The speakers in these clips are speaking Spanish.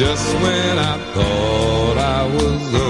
just when I thought I was over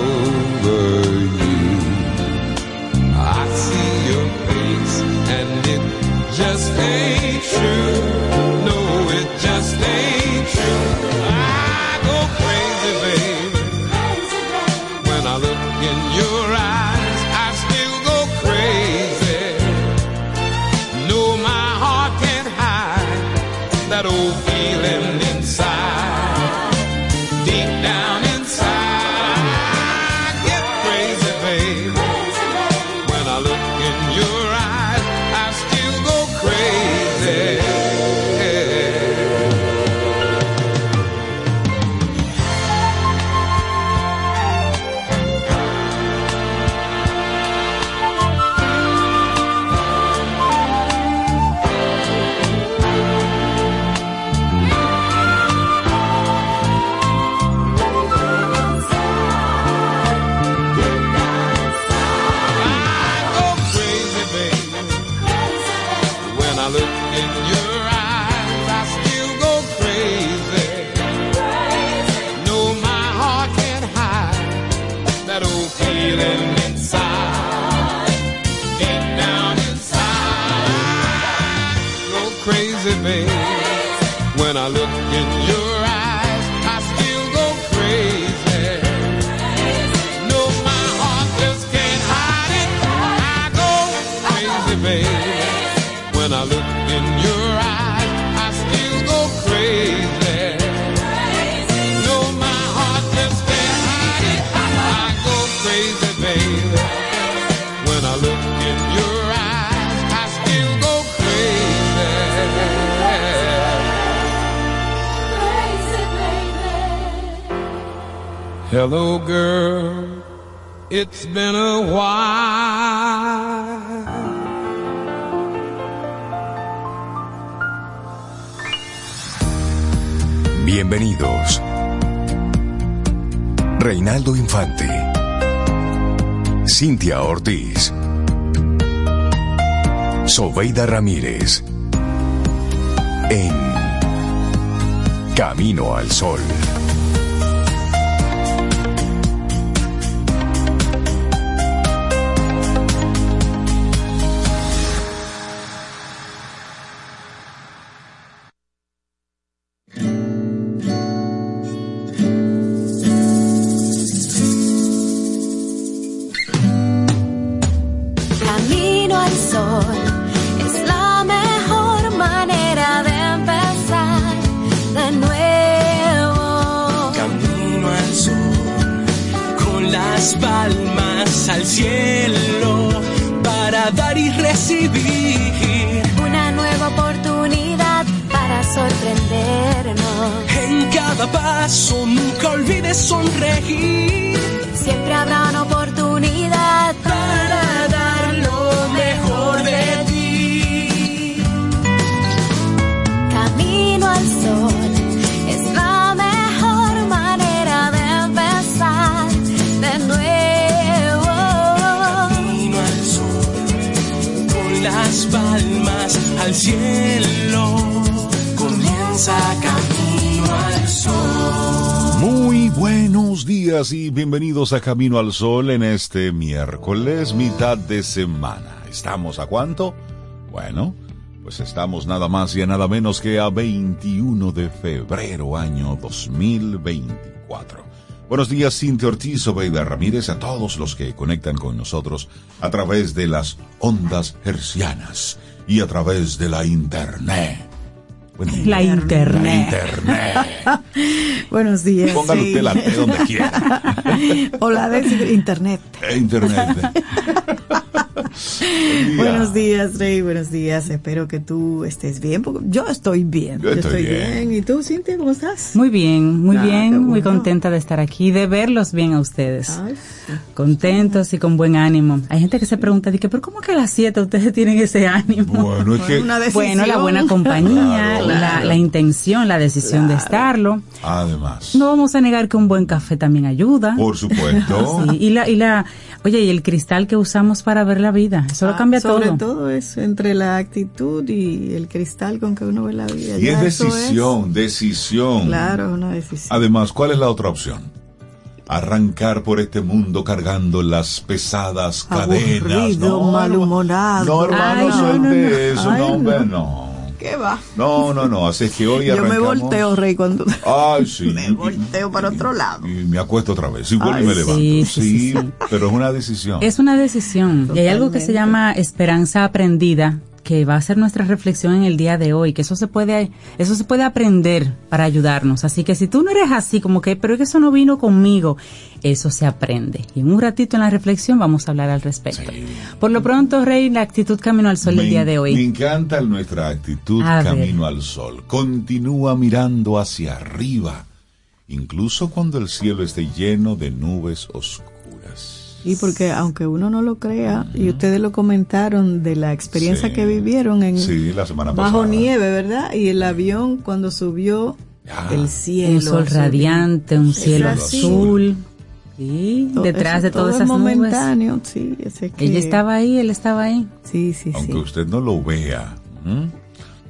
Hello, girl. It's been a while. Bienvenidos. Reinaldo Infante. Cintia Ortiz. Sobeida Ramírez. En Camino al Sol. Nunca olvides sonreír, Siempre habrá una oportunidad para dar lo mejor de ti. Camino al sol es la mejor manera de empezar de nuevo. Camino al sol, con las palmas al cielo, comienza camino buenos días y bienvenidos a Camino al Sol en este miércoles, mitad de semana. ¿Estamos a cuánto? Bueno, pues estamos nada más y a nada menos que a 21 de febrero año 2024. Buenos días, Cintia Ortiz, Obeida Ramírez, a todos los que conectan con nosotros a través de las ondas hercianas y a través de la internet. La internet. La internet. Buenos días. Póngale sí. usted la T donde quiera. o la de internet. Eh, Internet. Buenos días, Rey. Buenos días. Espero que tú estés bien. porque Yo estoy bien. Yo estoy bien. ¿Y tú, Cintia, cómo estás? Muy bien, muy Ah, bien, muy contenta de estar aquí, de verlos bien a ustedes. Ay, sí. Contentos y con buen ánimo. Hay gente que se pregunta, dice, pero ¿cómo que a las 7 ustedes tienen ese ánimo? Bueno, es que. Bueno, la buena compañía, Claro, la, claro. la intención, la decisión de estarlo. además, No vamos a negar que un buen café también ayuda. por supuesto, Sí, y la, y la, oye, y el cristal que usamos para ver la vida, eso lo Ah, cambia Sobre todo. todo eso, entre la actitud y el cristal con que uno ve la vida. y es decisión, decisión. Claro, es una decisión. Además, ¿cuál es la otra opción? Arrancar por este mundo cargando las pesadas cadenas. Aburrido, malhumorado. No, hermano, Ay, no, suelte no, no. eso, Ay, no, hombre, no. No. ¿Qué va? No, no, no, así es que hoy Yo me arrancamos... volteo, Rey, cuando... Ay, sí. Me volteo para otro lado. Y me acuesto otra vez. Y vuelvo y Ay, me sí, levanto. sí, sí, sí. pero es una decisión. Es una decisión. Y hay algo que se Totalmente. llama esperanza aprendida, que va a ser nuestra reflexión en el día de hoy, que eso se puede, eso se puede aprender para ayudarnos. Así que si tú no eres así, como que, pero es que eso no vino conmigo, eso se aprende. Y en un ratito en la reflexión vamos a hablar al respecto. Sí. Por lo pronto, Rey, la actitud camino al sol del Me- día de Me hoy. encanta nuestra actitud A ver. camino al sol. Continúa mirando hacia arriba, incluso cuando el cielo esté lleno de nubes oscuras. Y porque aunque uno no lo crea, y ustedes lo comentaron de la experiencia Sí. que vivieron en Sí, la semana bajo pasada. nieve, ¿verdad? Y el avión cuando subió Ya. el cielo. Un sol azul. radiante, un cielo así. azul. Sí, To- detrás eso de todo todas es esas nubes. momentáneo, sí, ese que- Ella estaba ahí, él estaba ahí. Sí, sí, Aunque sí. usted no lo vea. ¿m?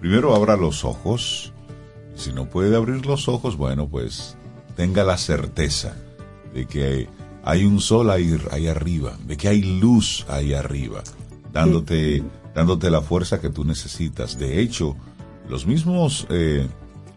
Primero abra los ojos. Si no puede abrir los ojos, bueno, pues tenga la certeza de que hay un sol ahí, ahí arriba, de que hay luz ahí arriba, dándote, dándote la fuerza que tú necesitas. De hecho, los mismos eh,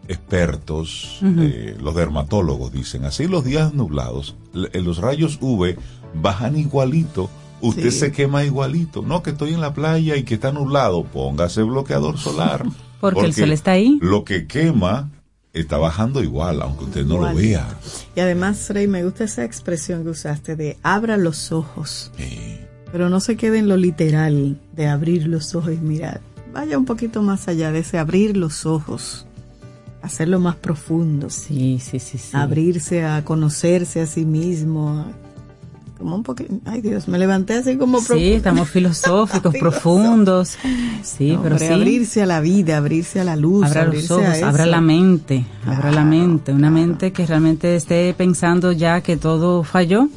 expertos, eh, los dermatólogos dicen, así los días nublados, eh, los rayos UV bajan igualito, usted Sí. se quema igualito. No, que estoy en la playa y que está nublado, póngase bloqueador solar. Porque el sol está ahí. Lo que quema está bajando igual, aunque usted no Igual. lo vea. Y además, Rey, me gusta esa expresión que usaste de abra los ojos, Sí. pero no se quede en lo literal de abrir los ojos y mirar. Vaya un poquito más allá de ese abrir los ojos, hacerlo más profundo, Sí, sí, sí, sí. abrirse a conocerse a sí mismo, a- como un poquito, ay Dios, me levanté así como Sí, estamos filosóficos, profundos. Sí, No, pero hombre, sí. abrirse a la vida, abrirse a la luz, Abra los ojos, abra la mente, abra la Claro, mente. Una mente que realmente esté pensando ya que todo falló,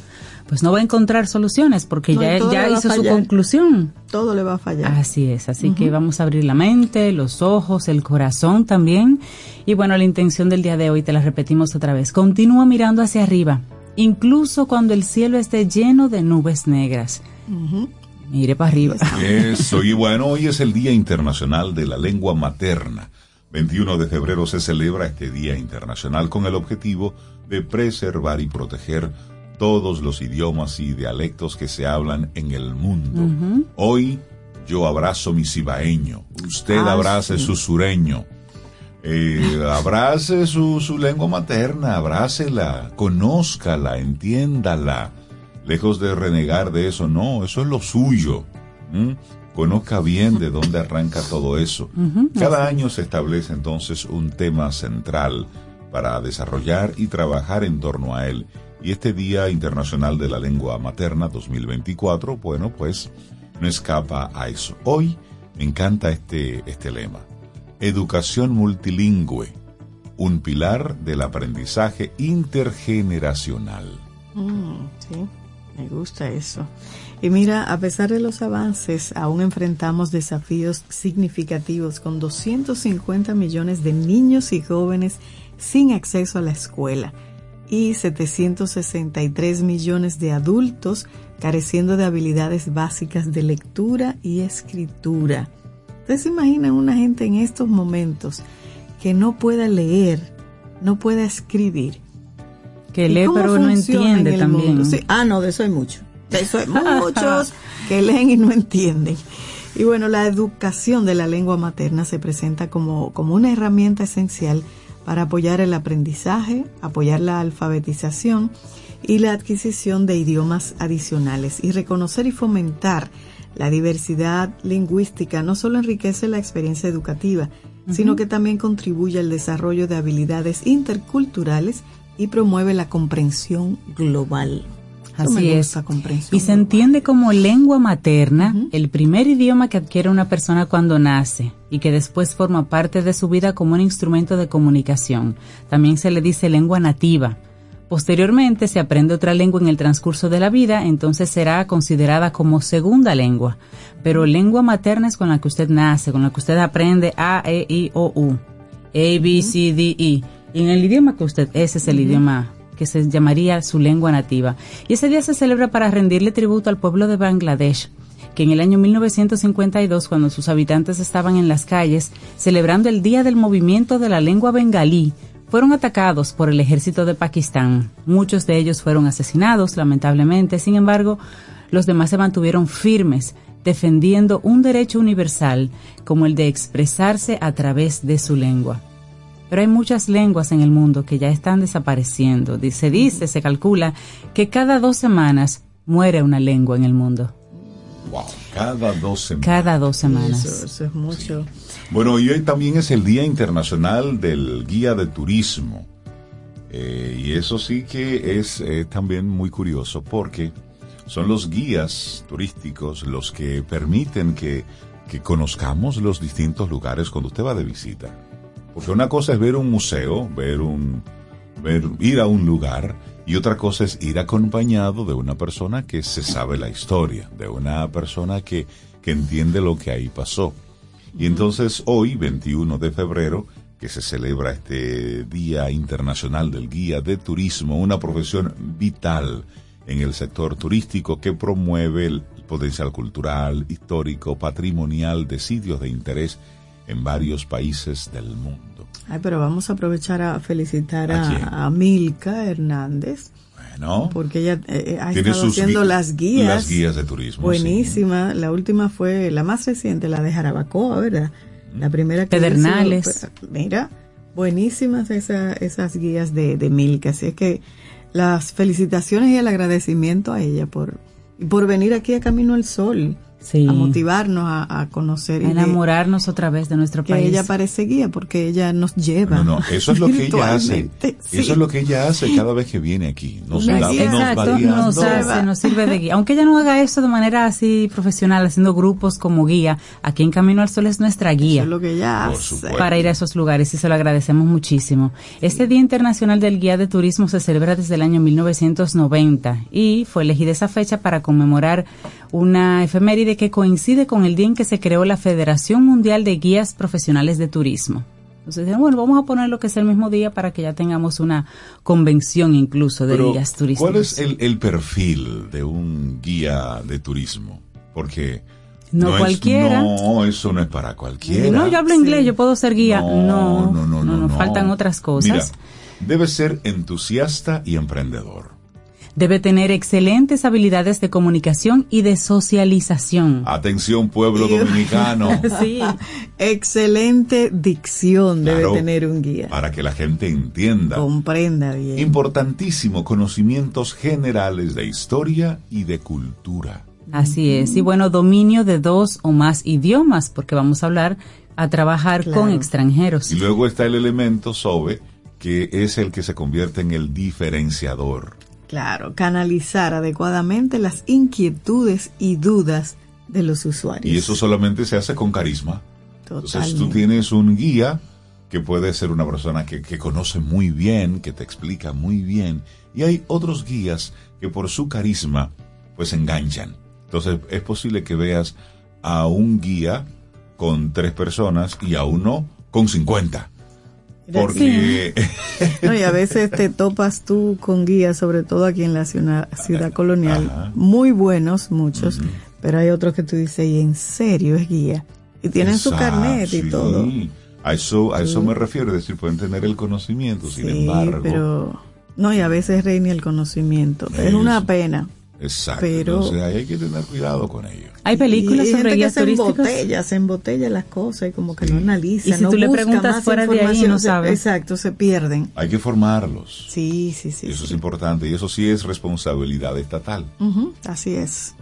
pues no va a encontrar soluciones porque No, ya ya hizo su conclusión. Todo le va a fallar. Así es, así que vamos a abrir la mente, los ojos, el corazón también. Y bueno, la intención del día de hoy te la repetimos otra vez. Continúa mirando hacia arriba, incluso cuando el cielo esté lleno de nubes negras. Mire para arriba. Eso, y bueno, hoy es el Día Internacional de la Lengua Materna. 21 de febrero se celebra este Día Internacional con el objetivo de preservar y proteger todos los idiomas y dialectos que se hablan en el mundo. Hoy yo abrazo mi cibaeño, usted Ah, abrace sí. su sureño, eh, abrace su, su lengua materna, abrácela, conózcala, entiéndala. Lejos de renegar de eso, no, eso es lo suyo. Conozca bien de dónde arranca todo eso. Cada año se establece entonces un tema central para desarrollar y trabajar en torno a él. Y este Día Internacional de la Lengua Materna 2024, bueno, pues no escapa a eso. Hoy me encanta este, este lema. Educación multilingüe, un pilar del aprendizaje intergeneracional. Mm, sí, me gusta eso. Y mira, a pesar de los avances, aún enfrentamos desafíos significativos con 250 millones de niños y jóvenes sin acceso a la escuela y 763 millones de adultos careciendo de habilidades básicas de lectura y escritura. ¿Ustedes se imaginan una gente en estos momentos que no pueda leer, no pueda escribir? Que ¿Y lee pero no en entiende también. Sí, Ah, no, de eso hay mucho. De eso hay muchos que leen y no entienden. Y bueno, la educación de la lengua materna se presenta como, como una herramienta esencial para apoyar el aprendizaje, apoyar la alfabetización y la adquisición de idiomas adicionales y reconocer y fomentar la diversidad lingüística no solo enriquece la experiencia educativa, sino que también contribuye al desarrollo de habilidades interculturales y promueve la comprensión global. Así es. comprensión Y se entiende como lengua materna el primer idioma que adquiere una persona cuando nace y que después forma parte de su vida como un instrumento de comunicación. También se le dice lengua nativa. Posteriormente se aprende otra lengua en el transcurso de la vida, entonces será considerada como segunda lengua. Pero lengua materna es con la que usted nace, con la que usted aprende A, E, I, O, U. A, B, C, D, E. Y en el idioma que usted, ese es el idioma que se llamaría su lengua nativa. Y ese día se celebra para rendirle tributo al pueblo de Bangladesh, que en el año 1952, cuando sus habitantes estaban en las calles celebrando el Día del Movimiento de la Lengua Bengalí, fueron atacados por el ejército de Pakistán. Muchos de ellos fueron asesinados, lamentablemente. Sin embargo, los demás se mantuvieron firmes, defendiendo un derecho universal como el de expresarse a través de su lengua. Pero hay muchas lenguas en el mundo que ya están desapareciendo. Di- Se dice, se calcula, que cada dos semanas muere una lengua en el mundo. Wow, cada dos semanas. Cada dos semanas. Eso, eso es mucho. Bueno, y hoy también es el Día Internacional del Guía de Turismo. Eh, y eso sí que es eh, también muy curioso porque son los guías turísticos los que permiten que, que conozcamos los distintos lugares cuando usted va de visita. Porque una cosa es ver un museo, ver un, ver, ir a un lugar, y otra cosa es ir acompañado de una persona que se sabe la historia, de una persona que, que entiende lo que ahí pasó. Y entonces hoy, 21 de febrero, que se celebra este Día Internacional del Guía de Turismo, una profesión vital en el sector turístico que promueve el potencial cultural, histórico, patrimonial de sitios de interés en varios países del mundo. Ay, pero vamos a aprovechar a felicitar ¿A a Milka Hernández, Bueno, porque ella eh, ha tiene estado haciendo gui- las guías. Las guías de turismo. Buenísima. La última fue la más reciente, la de Jarabacoa, ¿verdad? La primera que Pedernales. hizo, pues, mira, buenísimas esa- esas guías de, de Milka. Así es que las felicitaciones y el agradecimiento a ella por, por venir aquí a Camino al Sol, Sí. a motivarnos a, a conocer A de- enamorarnos otra vez de nuestro que país. ella parece guía porque ella nos lleva. No, no, eso es lo que ella hace. sí. Eso es lo que ella hace cada vez que viene aquí. Nos, guía. nos va Exacto, nos hace, nos sirve de guía. Aunque ella no haga eso de manera así profesional, haciendo grupos como guía, aquí en Camino al Sol es nuestra guía. Eso es lo que ella Por hace. supuesto. para ir a esos lugares y se lo agradecemos muchísimo. Este Día Internacional del Guía de Turismo se celebra desde el año 1990 y fue elegida esa fecha para conmemorar una efeméride que coincide con el día en que se creó la Federación Mundial de Guías Profesionales de Turismo. Entonces, dijeron, bueno, vamos a poner lo que es el mismo día para que ya tengamos una convención incluso de Pero, guías turísticos. ¿Cuál es el, el perfil de un guía de turismo? Porque No es- cualquiera. no, eso no es para cualquiera. No, yo hablo inglés, yo puedo ser guía. No, no, no, no, no. faltan otras cosas. Mira, debe ser entusiasta y emprendedor. Debe tener excelentes habilidades de comunicación y de socialización. Atención, pueblo dominicano. Sí. Excelente dicción debe tener un guía. Para que la gente entienda. Comprenda bien. Importantísimo, conocimientos generales de historia y de cultura. Así es. Y bueno, dominio de dos o más idiomas, porque vamos a hablar a trabajar Claro. con extranjeros. Y luego está el elemento SOBE, que es el que se convierte en el diferenciador. Claro, canalizar adecuadamente las inquietudes y dudas de los usuarios. Y eso solamente se hace con carisma. Entonces tú Totalmente. tienes un guía que puede ser una persona que, que conoce muy bien, que te explica muy bien. Y hay otros guías que por su carisma pues enganchan. Entonces es posible que veas a un guía con tres personas y a uno con 50. Porque No, y a veces te topas tú con guías, sobre todo aquí en la ciudad, ciudad colonial, Ajá. muy buenos, muchos, pero hay otros que tú dices, y en serio es guía. Y tienen su carnet y sí. todo. A eso, a eso me refiero, es decir, pueden tener el conocimiento, sin Sí, embargo. pero no, y a veces reina el conocimiento. Es una pena. Exacto. Pero- Entonces ahí hay que tener cuidado con ello. Hay películas y hay sobre gente que guías se embotella, se embotella las cosas y como que no analiza. Y si no tú le preguntas fuera de ahí, no se- sabe. Exacto, se pierden. Hay que formarlos. Sí, sí, sí. eso sí. es importante y eso sí es responsabilidad estatal. Así es.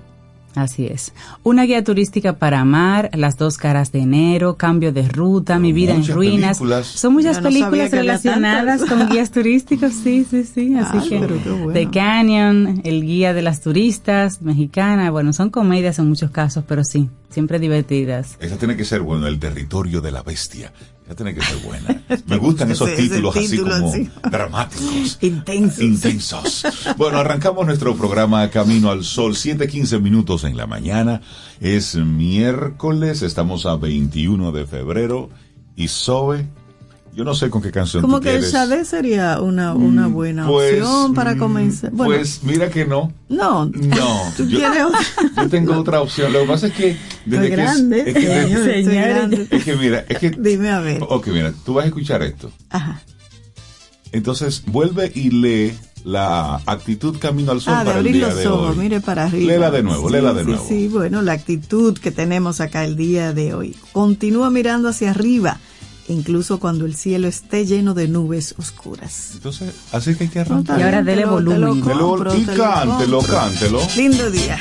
Así es. Una guía turística para amar, Las dos caras de enero, Cambio de ruta, Mi vida en ruinas. películas. Son muchas no películas que relacionadas con guías turísticos, sí, sí, sí. Así Ah, que qué bueno. The Canyon, El guía de las turistas, mexicana, bueno, son comedias en muchos casos, pero sí, siempre divertidas. Esa tiene que ser, bueno, el territorio de la bestia. Esa tiene que ser buena. Me gustan esos Ese- ese títulos así como dramáticos. Intensos. Intensos. Bueno, arrancamos nuestro programa Camino al Sol, 7:15 minutos en la mañana. Es miércoles, estamos a 21 de febrero. Y Zoe, yo no sé con qué canción Como tú que el quieres. Sade sería una, una buena Pues, opción para mm, comenzar. Bueno, Pues mira que no. no. No, ¿Tú yo, quieres otra? yo tengo otra opción. Lo que pasa es que desde que grande, es, es que desde- estoy grande. es que mira, es que Dime a ver. Ok, mira, tú vas a escuchar esto. Ajá. Entonces, vuelve y lee la actitud Camino al Sol Ah, de para el abrir día los de ojos, hoy. mire para arriba. Léela de nuevo, Sí, léela de sí, nuevo. Sí, bueno, la actitud que tenemos acá el día de hoy. Continúa mirando hacia arriba, incluso cuando el cielo esté lleno de nubes oscuras. Entonces, así que hay que arrancar. Y ahora dele te volumen. lo Te lo- compro, y te lo cántelo, cántelo. Lindo día.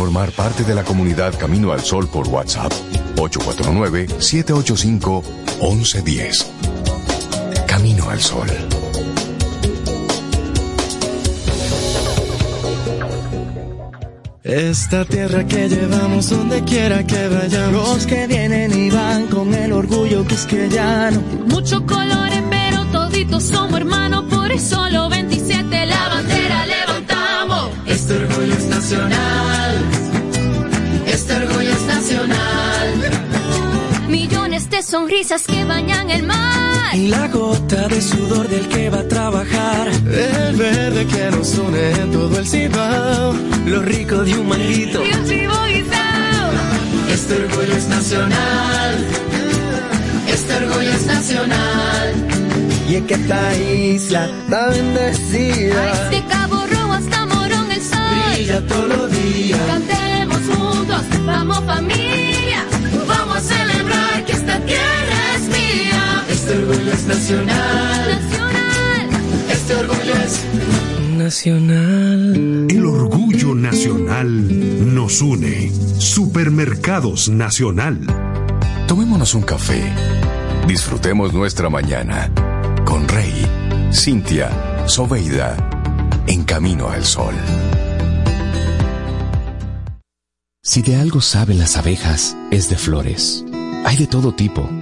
Formar parte de la comunidad Camino al Sol por WhatsApp? 849-785-1110. Camino al Sol. Esta tierra que llevamos donde quiera que vayamos. Los que vienen y van con el orgullo que es que ya no. Muchos colores, pero toditos somos hermanos. Por eso los 27 la bandera levantamos. Este orgullo es nacional. De sonrisas que bañan el mar. Y la gota de sudor del que va a trabajar. El verde que nos une en todo el cibao. Lo rico de un manguito. Y un guisao. Este orgullo es nacional. Este orgullo es nacional. Y es que esta isla está bendecida. De Cabo Rojo hasta Morón el sol. Brilla todos los días. Cantemos juntos, vamos familia. Nacional. Nacional. Este orgullo es nacional. El orgullo nacional nos une. Supermercados Nacional. Tomémonos un café. Disfrutemos nuestra mañana con Rey, Cintia, Soveida, en camino al sol. Si de algo saben las abejas, es de flores. Hay de todo tipo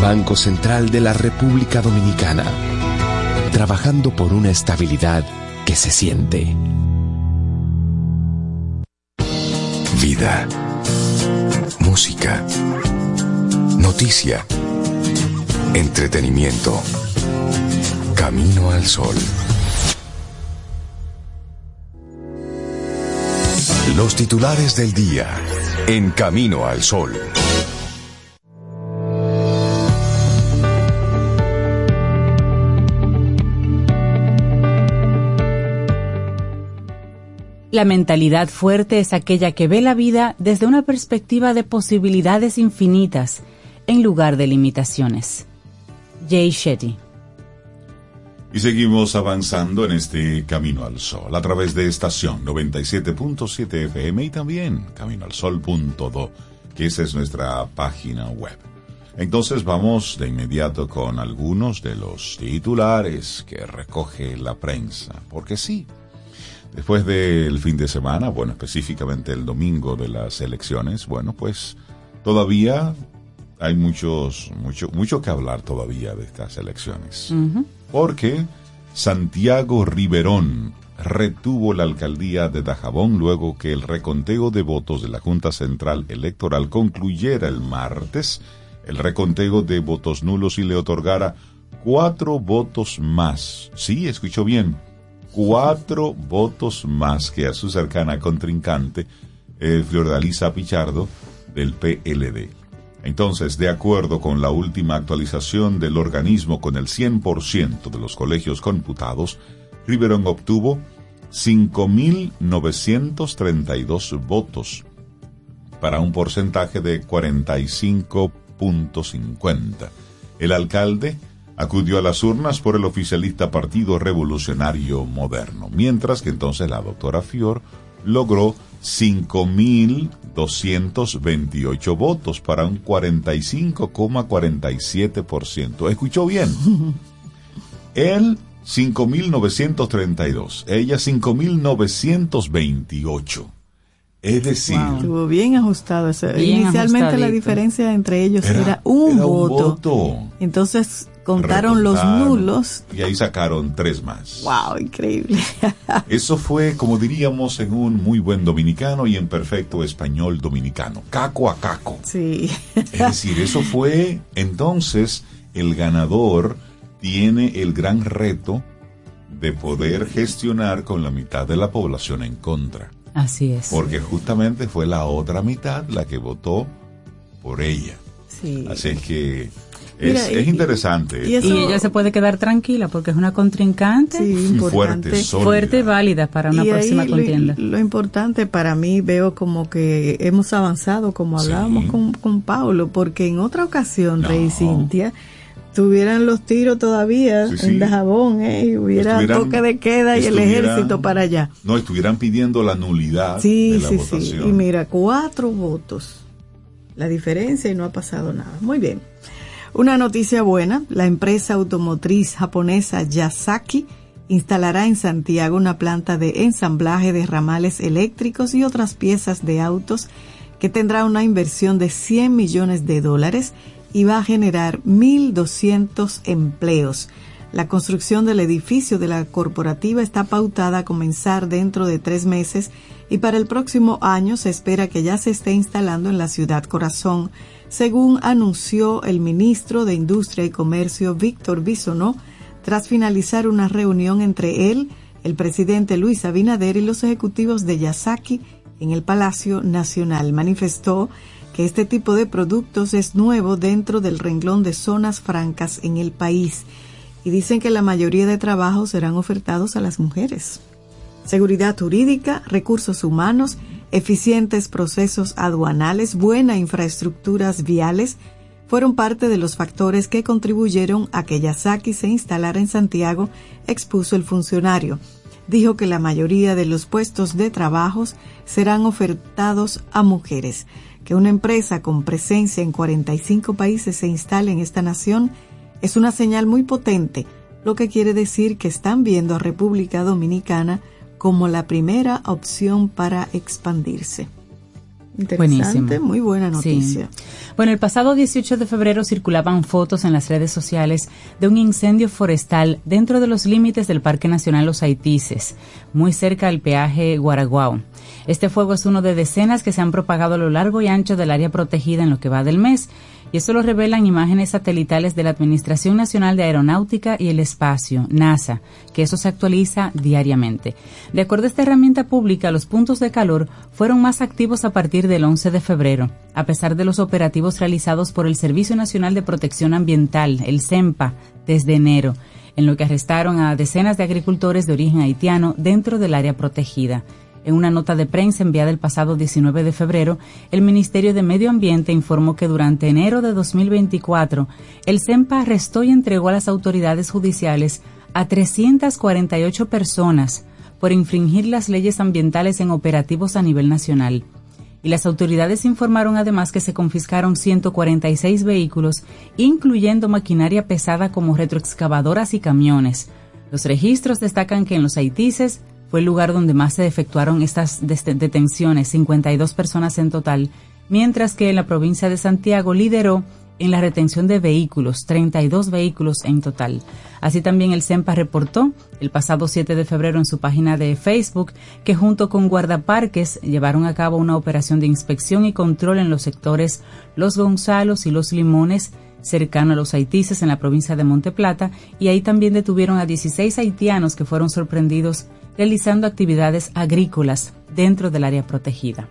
Banco Central de la República Dominicana. Trabajando por una estabilidad que se siente. Vida. Música. Noticia. Entretenimiento. Camino al sol. Los titulares del día en Camino al Sol. La mentalidad fuerte es aquella que ve la vida desde una perspectiva de posibilidades infinitas en lugar de limitaciones. Jay Shetty. Y seguimos avanzando en este Camino al Sol a través de estación 97.7 FM y también caminoalsol.do, que esa es nuestra página web. Entonces vamos de inmediato con algunos de los titulares que recoge la prensa, porque sí, después del fin de semana, bueno, específicamente el domingo de las elecciones, bueno, pues todavía hay muchos, mucho, mucho que hablar todavía de estas elecciones. Porque Santiago Riverón retuvo la alcaldía de Dajabón luego que el reconteo de votos de la Junta Central Electoral concluyera el martes el reconteo de votos nulos y le otorgara cuatro votos más. Sí, escuchó bien, cuatro votos más que a su cercana contrincante, eh, Fiordalisa Pichardo, del PLD. Entonces, de acuerdo con la última actualización del organismo con el 100% de los colegios computados, Riverón obtuvo 5.932 votos para un porcentaje de 45.50. El alcalde acudió a las urnas por el oficialista Partido Revolucionario Moderno, mientras que entonces la doctora Fior logró 5.228 votos para un 45,47%. ¿Escuchó bien? Él 5.932, ella 5.928. Es decir, Estuvo bien ajustado. Bien Inicialmente la diferencia entre ellos Era- era, un, era un voto. voto. Entonces contaron los nulos. Y ahí sacaron tres más. Wow, increíble. Eso fue, como diríamos, en un muy buen dominicano y en perfecto español dominicano. Caco a caco. sí. Es decir, eso fue, entonces, el ganador tiene el gran reto de poder gestionar con la mitad de la población en contra. Así es. Porque justamente fue la otra mitad la que votó por ella. Sí. Así es que Mira, es y- interesante. y eso- Y ella se puede quedar tranquila porque es una contrincante Sí, importante. fuerte, sólida. fuerte y válida para una Y próxima contienda. Lo, importante para mí veo como que hemos avanzado, como hablábamos con, con Paulo, porque en otra ocasión, Rey y Cintia, tuvieran los tiros todavía Sí, sí. en Dajabón, ¿eh? y hubiera toque de queda y el ejército para allá. No, estuvieran pidiendo la nulidad Sí, de la sí, votación. sí. Y mira, cuatro votos. La diferencia y no ha pasado nada. Muy bien. Una noticia buena, la empresa automotriz japonesa Yasaki instalará en Santiago una planta de ensamblaje de ramales eléctricos y otras piezas de autos que tendrá una inversión de 100 millones de dólares y va a generar 1.200 empleos. La construcción del edificio de la corporativa está pautada a comenzar dentro de tres meses y para el próximo año se espera que ya se esté instalando en la ciudad corazón, según anunció el ministro de Industria y Comercio Víctor Bisonó tras finalizar una reunión entre él, el presidente Luis Abinader y los ejecutivos de Yasaki en el Palacio Nacional. Manifestó que este tipo de productos es nuevo dentro del renglón de zonas francas en el país y dicen que la mayoría de trabajos serán ofertados a las mujeres. Seguridad jurídica, recursos humanos, eficientes procesos aduanales, buenas infraestructuras viales, fueron parte de los factores que contribuyeron a que Yasaki se instalara en Santiago, expuso el funcionario. Dijo que la mayoría de los puestos de trabajos serán ofertados a mujeres. Que una empresa con presencia en 45 países se instale en esta nación es una señal muy potente, lo que quiere decir que están viendo a República Dominicana como la primera opción para expandirse. Interesante, Buenísimo. muy buena Sí. noticia. Bueno, el pasado 18 de febrero circulaban fotos en las redes sociales de un incendio forestal dentro de los límites del Parque Nacional Los Haitises, muy cerca del peaje Guaraguao. Este fuego es uno de decenas que se han propagado a lo largo y ancho del área protegida en lo que va del mes, y eso lo revelan imágenes satelitales de la Administración Nacional de Aeronáutica y el Espacio, NASA, que eso se actualiza diariamente. De acuerdo a esta herramienta pública, los puntos de calor fueron más activos a partir del 11 de febrero, a pesar de los operativos realizados por el Servicio Nacional de Protección Ambiental, el CEMPA, desde enero, en lo que arrestaron a decenas de agricultores de origen haitiano dentro del área protegida. En una nota de prensa enviada el pasado 19 de febrero, el Ministerio de Medio Ambiente informó que durante enero de 2024, el CEMPA arrestó y entregó a las autoridades judiciales a 348 personas por infringir las leyes ambientales en operativos a nivel nacional. Y las autoridades informaron además que se confiscaron 146 vehículos, incluyendo maquinaria pesada como retroexcavadoras y camiones. Los registros destacan que en los Haitises fue el lugar donde más se efectuaron estas detenciones, 52 personas en total, mientras que en la provincia de Santiago lideró en la retención de vehículos, 32 vehículos en total. Así también el CEMPA reportó el pasado 7 de febrero en su página de Facebook que junto con guardaparques llevaron a cabo una operación de inspección y control en los sectores Los Gonzalos y Los Limones, cercano a los haitises en la provincia de Monte Plata, y ahí también detuvieron a 16 haitianos que fueron sorprendidos realizando actividades agrícolas dentro del área protegida.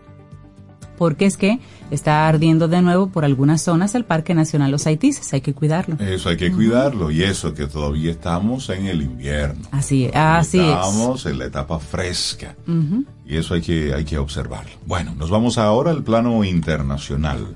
Porque es que está ardiendo de nuevo por algunas zonas el Parque Nacional Los Haitises, hay que cuidarlo. Eso hay que cuidarlo y eso que todavía estamos en el invierno. Así es, así es. estamos en la etapa fresca y eso hay que, hay que observarlo. Bueno, nos vamos ahora al plano internacional.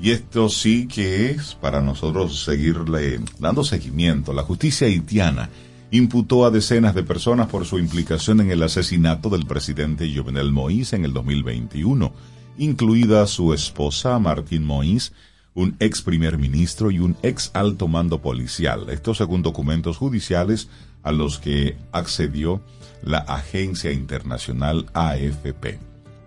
Y esto sí que es para nosotros seguirle dando seguimiento. La justicia haitiana imputó a decenas de personas por su implicación en el asesinato del presidente Jovenel Moïse en el 2021, incluida su esposa Martín Moïse, un ex primer ministro y un ex alto mando policial. Esto según documentos judiciales a los que accedió la agencia internacional AFP.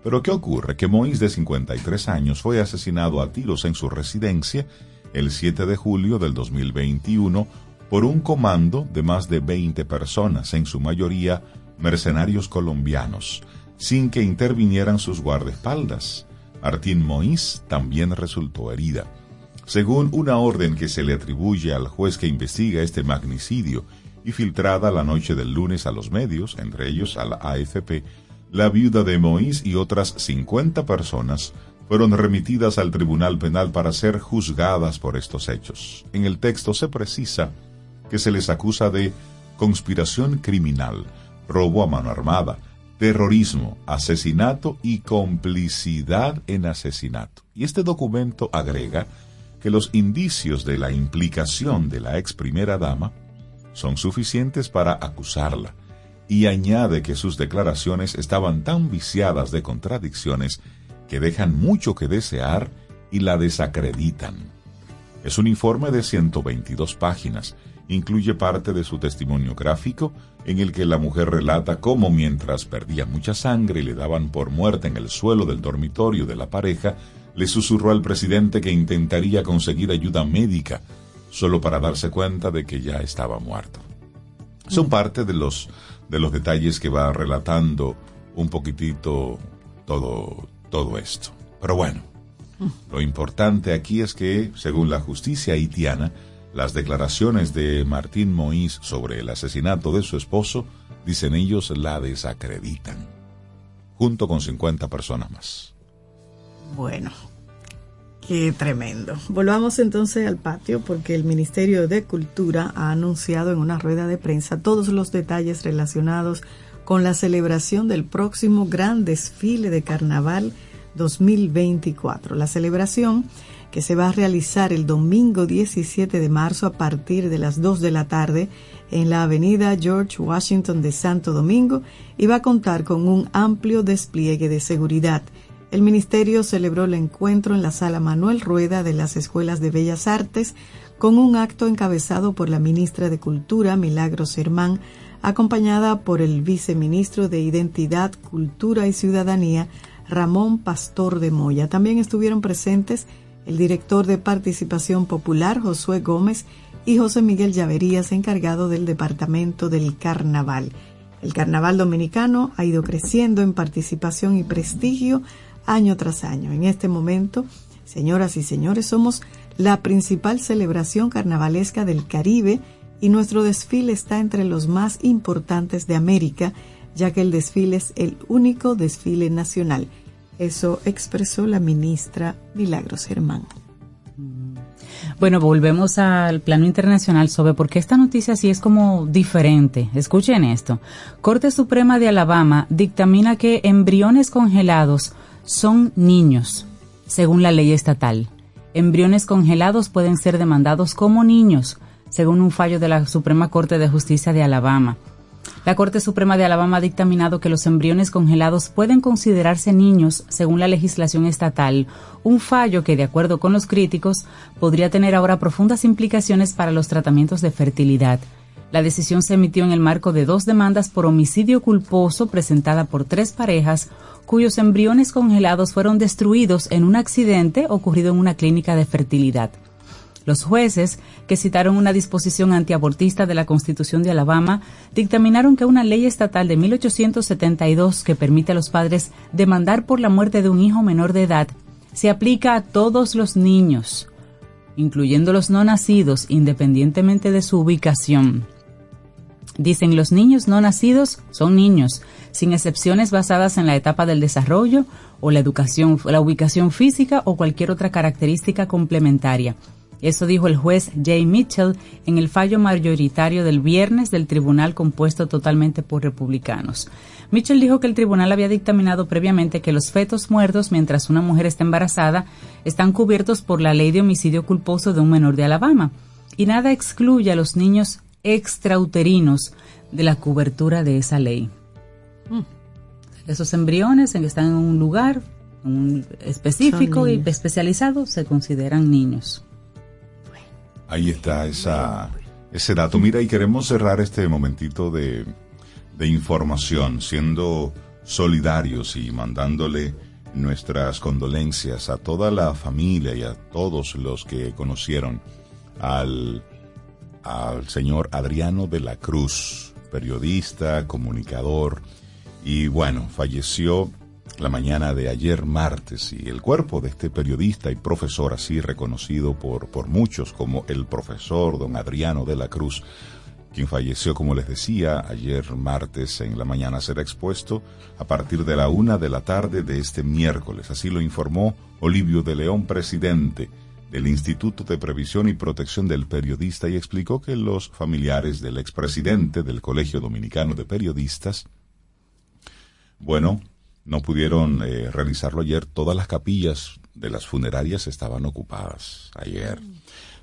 Pero ¿qué ocurre? Que Moïse, de 53 años, fue asesinado a tiros en su residencia el 7 de julio del 2021 por un comando de más de 20 personas, en su mayoría mercenarios colombianos, sin que intervinieran sus guardaespaldas. Martín Moïse también resultó herida. Según una orden que se le atribuye al juez que investiga este magnicidio y filtrada la noche del lunes a los medios, entre ellos a la AFP, la viuda de Moïse y otras 50 personas fueron remitidas al Tribunal Penal para ser juzgadas por estos hechos. En el texto se precisa que se les acusa de conspiración criminal, robo a mano armada, terrorismo, asesinato y complicidad en asesinato. Y este documento agrega que los indicios de la implicación de la ex primera dama son suficientes para acusarla y añade que sus declaraciones estaban tan viciadas de contradicciones que dejan mucho que desear y la desacreditan. Es un informe de 122 páginas, incluye parte de su testimonio gráfico, en el que la mujer relata cómo mientras perdía mucha sangre y le daban por muerta en el suelo del dormitorio de la pareja, le susurró al presidente que intentaría conseguir ayuda médica, solo para darse cuenta de que ya estaba muerto. Son parte de los, de los detalles que va relatando un poquitito todo, todo esto. Pero bueno, lo importante aquí es que, según la justicia haitiana, las declaraciones de Martín Moïse sobre el asesinato de su esposo, dicen ellos, la desacreditan, junto con 50 personas más. Bueno, qué tremendo. Volvamos entonces al patio porque el Ministerio de Cultura ha anunciado en una rueda de prensa todos los detalles relacionados con la celebración del próximo gran desfile de carnaval 2024. La celebración que se va a realizar el domingo 17 de marzo a partir de las 2 de la tarde en la avenida George Washington de Santo Domingo y va a contar con un amplio despliegue de seguridad. El ministerio celebró el encuentro en la sala Manuel Rueda de las Escuelas de Bellas Artes con un acto encabezado por la ministra de Cultura, Milagros Hermán, acompañada por el viceministro de Identidad, Cultura y Ciudadanía, Ramón Pastor de Moya. También estuvieron presentes el director de Participación Popular, Josué Gómez, y José Miguel Llaverías, encargado del Departamento del Carnaval. El Carnaval Dominicano ha ido creciendo en participación y prestigio año tras año. En este momento, señoras y señores, somos la principal celebración carnavalesca del Caribe y nuestro desfile está entre los más importantes de América, ya que el desfile es el único desfile nacional. Eso expresó la ministra Milagros Germán. Bueno, volvemos al plano internacional sobre por qué esta noticia sí es como diferente. Escuchen esto. Corte Suprema de Alabama dictamina que embriones congelados son niños, según la ley estatal. Embriones congelados pueden ser demandados como niños, según un fallo de la Suprema Corte de Justicia de Alabama. La Corte Suprema de Alabama ha dictaminado que los embriones congelados pueden considerarse niños según la legislación estatal, un fallo que, de acuerdo con los críticos, podría tener ahora profundas implicaciones para los tratamientos de fertilidad. La decisión se emitió en el marco de dos demandas por homicidio culposo presentada por tres parejas cuyos embriones congelados fueron destruidos en un accidente ocurrido en una clínica de fertilidad. Los jueces, que citaron una disposición antiabortista de la Constitución de Alabama, dictaminaron que una ley estatal de 1872 que permite a los padres demandar por la muerte de un hijo menor de edad se aplica a todos los niños, incluyendo los no nacidos, independientemente de su ubicación. Dicen los niños no nacidos son niños, sin excepciones basadas en la etapa del desarrollo o la educación, la ubicación física o cualquier otra característica complementaria. Eso dijo el juez Jay Mitchell en el fallo mayoritario del viernes del tribunal compuesto totalmente por republicanos. Mitchell dijo que el tribunal había dictaminado previamente que los fetos muertos mientras una mujer está embarazada están cubiertos por la ley de homicidio culposo de un menor de Alabama y nada excluye a los niños extrauterinos de la cobertura de esa ley. Esos embriones que están en un lugar un específico y especializado se consideran niños. Ahí está esa, ese dato. Mira, y queremos cerrar este momentito de, información, siendo solidarios y mandándole nuestras condolencias a toda la familia y a todos los que conocieron al, al señor Adriano de la Cruz, periodista, comunicador, y bueno, falleció la mañana de ayer martes y el cuerpo de este periodista y profesor así reconocido por, por muchos como el profesor don Adriano de la Cruz quien falleció, como les decía, ayer martes en la mañana, será expuesto a partir de la una de la tarde de este miércoles. Así lo informó Olivio de León, presidente del Instituto de Previsión y Protección del Periodista, y explicó que los familiares del expresidente del Colegio Dominicano de Periodistas, bueno, no pudieron eh, realizarlo ayer. Todas las capillas de las funerarias estaban ocupadas ayer.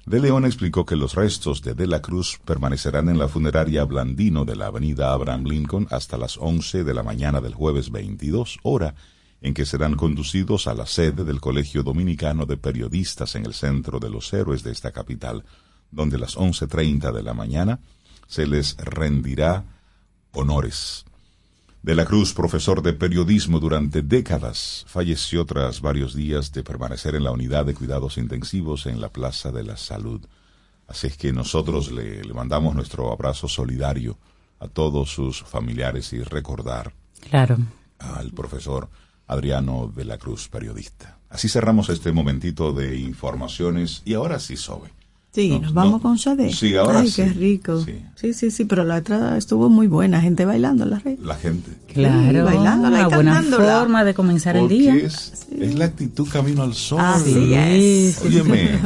De León explicó que los restos de De la Cruz permanecerán en la funeraria Blandino de la avenida Abraham Lincoln hasta las 11 de la mañana del jueves 22, hora en que serán conducidos a la sede del Colegio Dominicano de Periodistas en el centro de los héroes de esta capital, donde a las 11.30 de la mañana se les rendirá honores. De la Cruz, profesor de periodismo durante décadas, falleció tras varios días de permanecer en la unidad de cuidados intensivos en la Plaza de la Salud. Así es que nosotros le, le mandamos nuestro abrazo solidario a todos sus familiares y recordar Claro. al profesor Adriano de la Cruz, periodista. Así cerramos este momentito de informaciones y ahora sí, Sobe. Sí, No, nos vamos no. con Sade. Sí, ahora Ay, sí. qué rico. Sí. Sí. sí, sí, pero la otra estuvo muy buena. Gente bailando la red. La gente. Claro, bailándola y una buena forma de comenzar el Porque día. es, es la actitud camino al sol. Así es. Óyeme,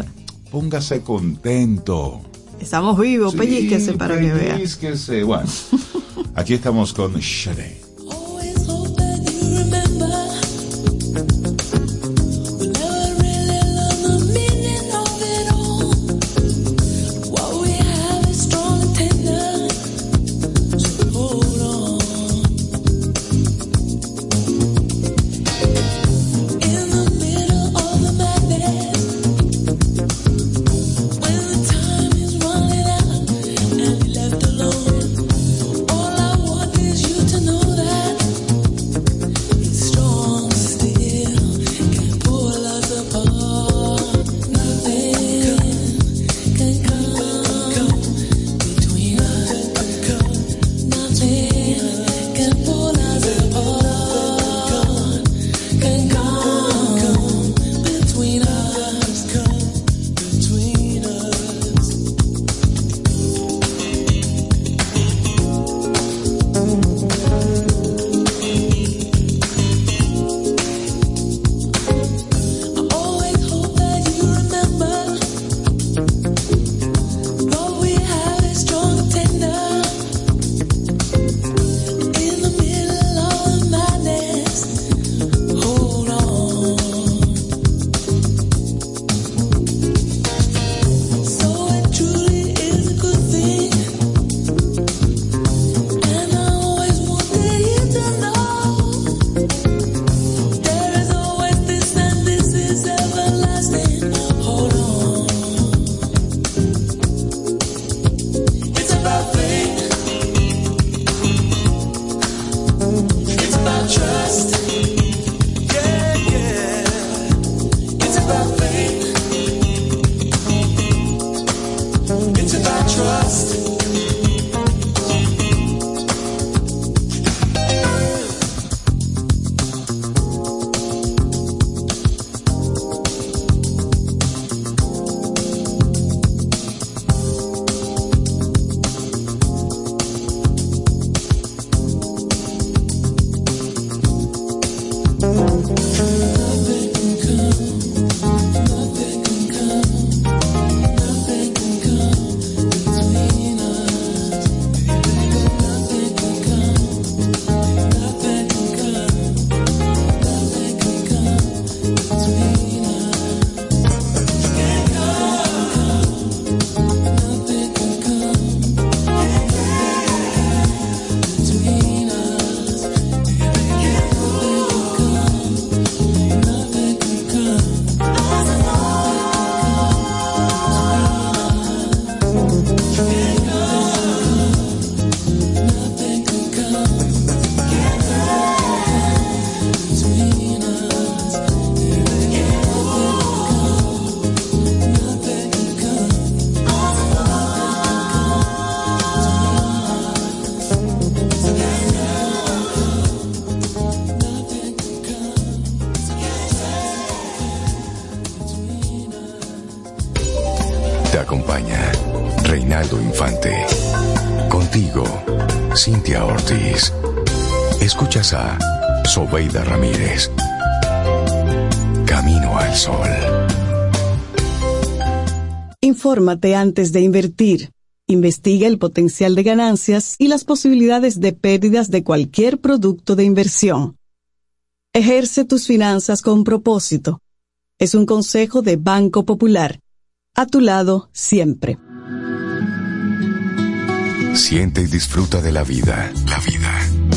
póngase contento. Estamos vivos, Sí, pellizquese para que vea. pellizquese. Bueno, aquí estamos con Sade. Escuchas a Sobeida Ramírez. Camino al Sol. Infórmate antes de invertir. Investiga el potencial de ganancias y las posibilidades de pérdidas de cualquier producto de inversión. Ejerce tus finanzas con propósito. Es un consejo de Banco Popular. A tu lado siempre. Siente y disfruta de la vida. La vida.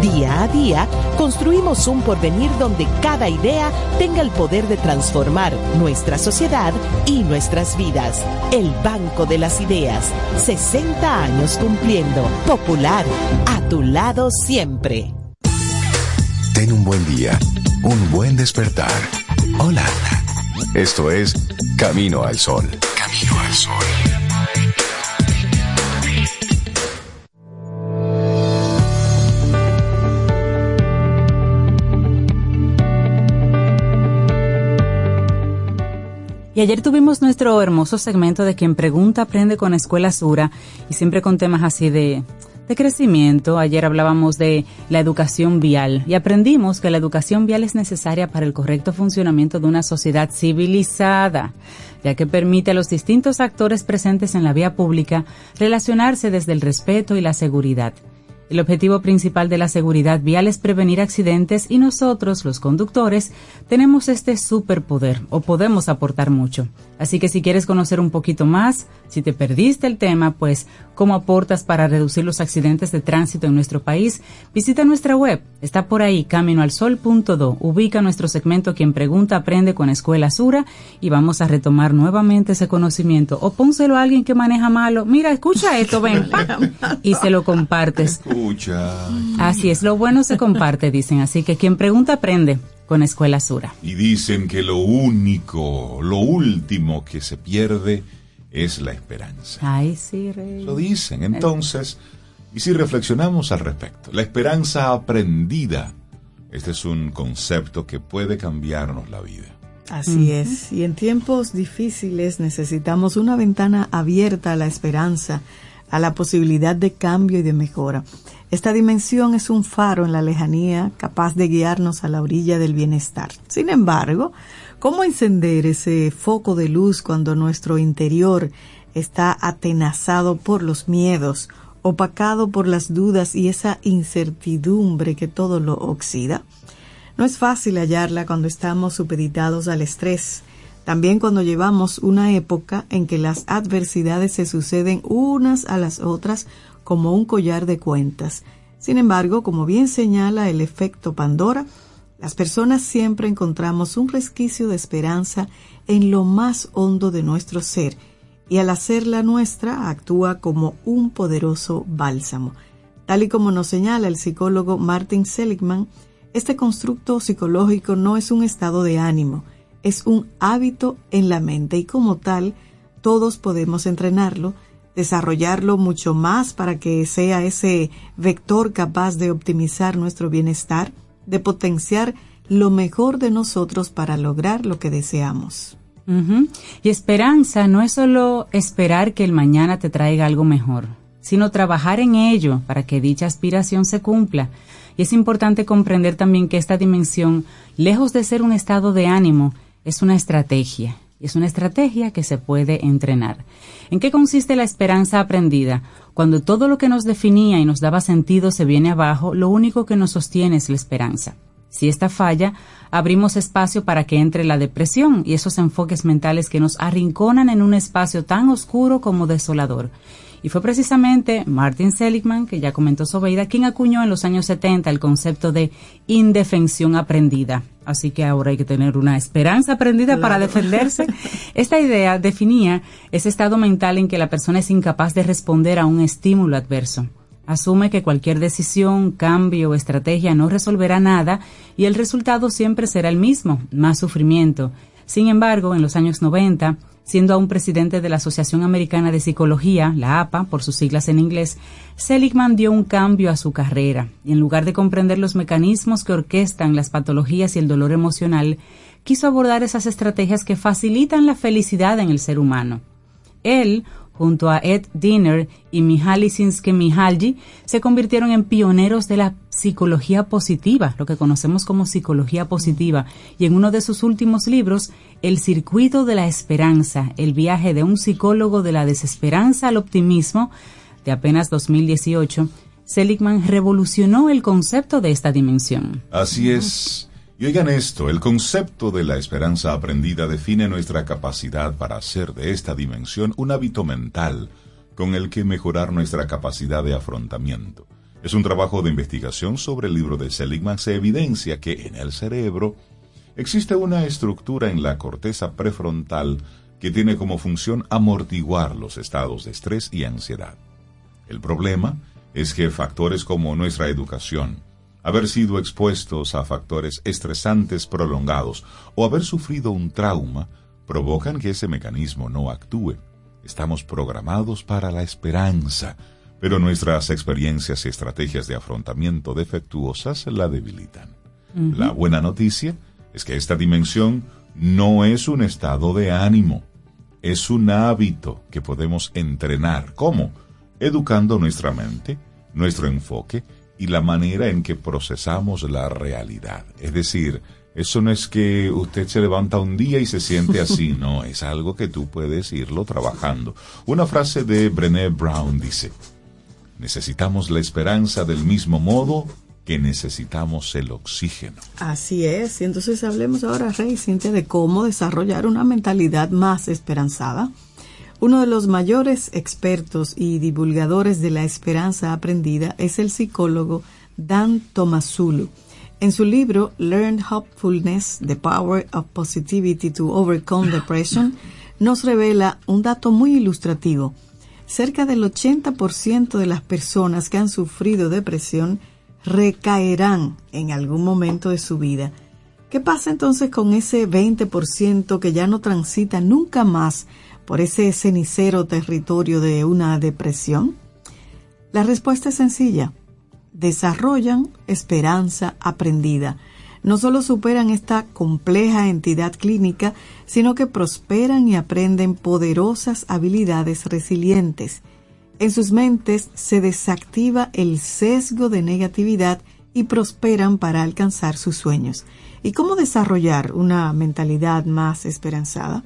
Día a día, construimos un porvenir donde cada idea tenga el poder de transformar nuestra sociedad y nuestras vidas. El Banco de las Ideas, 60 años cumpliendo. Popular, a tu lado siempre. Ten un buen día, un buen despertar. Hola. Esto es Camino al Sol. Camino al Sol. Y ayer tuvimos nuestro hermoso segmento de quien pregunta aprende con Escuela Sura y siempre con temas así de, de crecimiento. Ayer hablábamos de la educación vial y aprendimos que la educación vial es necesaria para el correcto funcionamiento de una sociedad civilizada, ya que permite a los distintos actores presentes en la vía pública relacionarse desde el respeto y la seguridad. El objetivo principal de la seguridad vial es prevenir accidentes y nosotros, los conductores, tenemos este superpoder o podemos aportar mucho. Así que si quieres conocer un poquito más, si te perdiste el tema, pues cómo aportas para reducir los accidentes de tránsito en nuestro país, visita nuestra web. Está por ahí, caminoalsol.do. Ubica nuestro segmento Quien Pregunta Aprende con Escuela Sura y vamos a retomar nuevamente ese conocimiento. O pónselo a alguien que maneja malo. Mira, escucha esto, ven. y se lo compartes. Escucha. Así es, lo bueno se comparte, dicen. Así que quien pregunta aprende con Escuela Sura. Y dicen que lo único, lo último que se pierde es la esperanza. Ay, sí, rey. Lo dicen. Entonces, y si reflexionamos al respecto, la esperanza aprendida, este es un concepto que puede cambiarnos la vida. Así es. Y en tiempos difíciles necesitamos una ventana abierta a la esperanza, a la posibilidad de cambio y de mejora. Esta dimensión es un faro en la lejanía capaz de guiarnos a la orilla del bienestar. Sin embargo, ¿cómo encender ese foco de luz cuando nuestro interior está atenazado por los miedos, opacado por las dudas y esa incertidumbre que todo lo oxida? No es fácil hallarla cuando estamos supeditados al estrés, también cuando llevamos una época en que las adversidades se suceden unas a las otras como un collar de cuentas. Sin embargo, como bien señala el efecto Pandora, las personas siempre encontramos un resquicio de esperanza en lo más hondo de nuestro ser y al hacerla nuestra actúa como un poderoso bálsamo. Tal y como nos señala el psicólogo Martin Seligman, este constructo psicológico no es un estado de ánimo, es un hábito en la mente y como tal todos podemos entrenarlo, desarrollarlo mucho más para que sea ese vector capaz de optimizar nuestro bienestar, de potenciar lo mejor de nosotros para lograr lo que deseamos. Y esperanza no es solo esperar que el mañana te traiga algo mejor, sino trabajar en ello para que dicha aspiración se cumpla. Y es importante comprender también que esta dimensión, lejos de ser un estado de ánimo, es una estrategia. Es una estrategia que se puede entrenar. ¿En qué consiste la esperanza aprendida? Cuando todo lo que nos definía y nos daba sentido se viene abajo, lo único que nos sostiene es la esperanza. Si esta falla, abrimos espacio para que entre la depresión y esos enfoques mentales que nos arrinconan en un espacio tan oscuro como desolador. Y fue precisamente Martin Seligman, que ya comentó Sobeida, quien acuñó en los años 70 el concepto de indefensión aprendida. Así que ahora hay que tener una esperanza aprendida para defenderse. Esta idea definía ese estado mental en que la persona es incapaz de responder a un estímulo adverso. Asume que cualquier decisión, cambio o estrategia no resolverá nada y el resultado siempre será el mismo, más sufrimiento. Sin embargo, en los años 90, siendo aún presidente de la Asociación Americana de Psicología, la APA, por sus siglas en inglés, Seligman dio un cambio a su carrera y en lugar de comprender los mecanismos que orquestan las patologías y el dolor emocional, quiso abordar esas estrategias que facilitan la felicidad en el ser humano. Él, junto a Ed Diner y Mihaly Csikszentmihalyi, se convirtieron en pioneros de la psicología positiva, lo que conocemos como psicología positiva, y en uno de sus últimos libros, El circuito de la esperanza, el viaje de un psicólogo de la desesperanza al optimismo, de apenas 2018, Seligman revolucionó el concepto de esta dimensión. Así es. Y oigan esto, el concepto de la esperanza aprendida define nuestra capacidad para hacer de esta dimensión un hábito mental con el que mejorar nuestra capacidad de afrontamiento. Es un trabajo de investigación sobre el libro de Seligman. Se evidencia que en el cerebro existe una estructura en la corteza prefrontal que tiene como función amortiguar los estados de estrés y ansiedad. El problema es que factores como nuestra educación, haber sido expuestos a factores estresantes prolongados o haber sufrido un trauma provocan que ese mecanismo no actúe. Estamos programados para la esperanza, pero nuestras experiencias y estrategias de afrontamiento defectuosas la debilitan. La buena noticia es que esta dimensión no es un estado de ánimo, es un hábito que podemos entrenar. ¿Cómo? Educando nuestra mente, nuestro enfoque y la manera en que procesamos la realidad. Es decir, eso no es que usted se levanta un día y se siente así, no, es algo que tú puedes irlo trabajando. Una frase de Brené Brown dice, necesitamos la esperanza del mismo modo que necesitamos el oxígeno. Así es, y entonces hablemos ahora, Rey Cintia, de cómo desarrollar una mentalidad más esperanzada. Uno de los mayores expertos y divulgadores de la esperanza aprendida es el psicólogo Dan Tomasulu. En su libro Learn Hopefulness, The Power of Positivity to Overcome Depression, nos revela un dato muy ilustrativo. Cerca del 80% de las personas que han sufrido depresión recaerán en algún momento de su vida. ¿Qué pasa entonces con ese 20% que ya no transita nunca más por ese cenicero territorio de una depresión? La respuesta es sencilla. Desarrollan esperanza aprendida. No solo superan esta compleja entidad clínica, sino que prosperan y aprenden poderosas habilidades resilientes. En sus mentes se desactiva el sesgo de negatividad y prosperan para alcanzar sus sueños. ¿Y cómo desarrollar una mentalidad más esperanzada?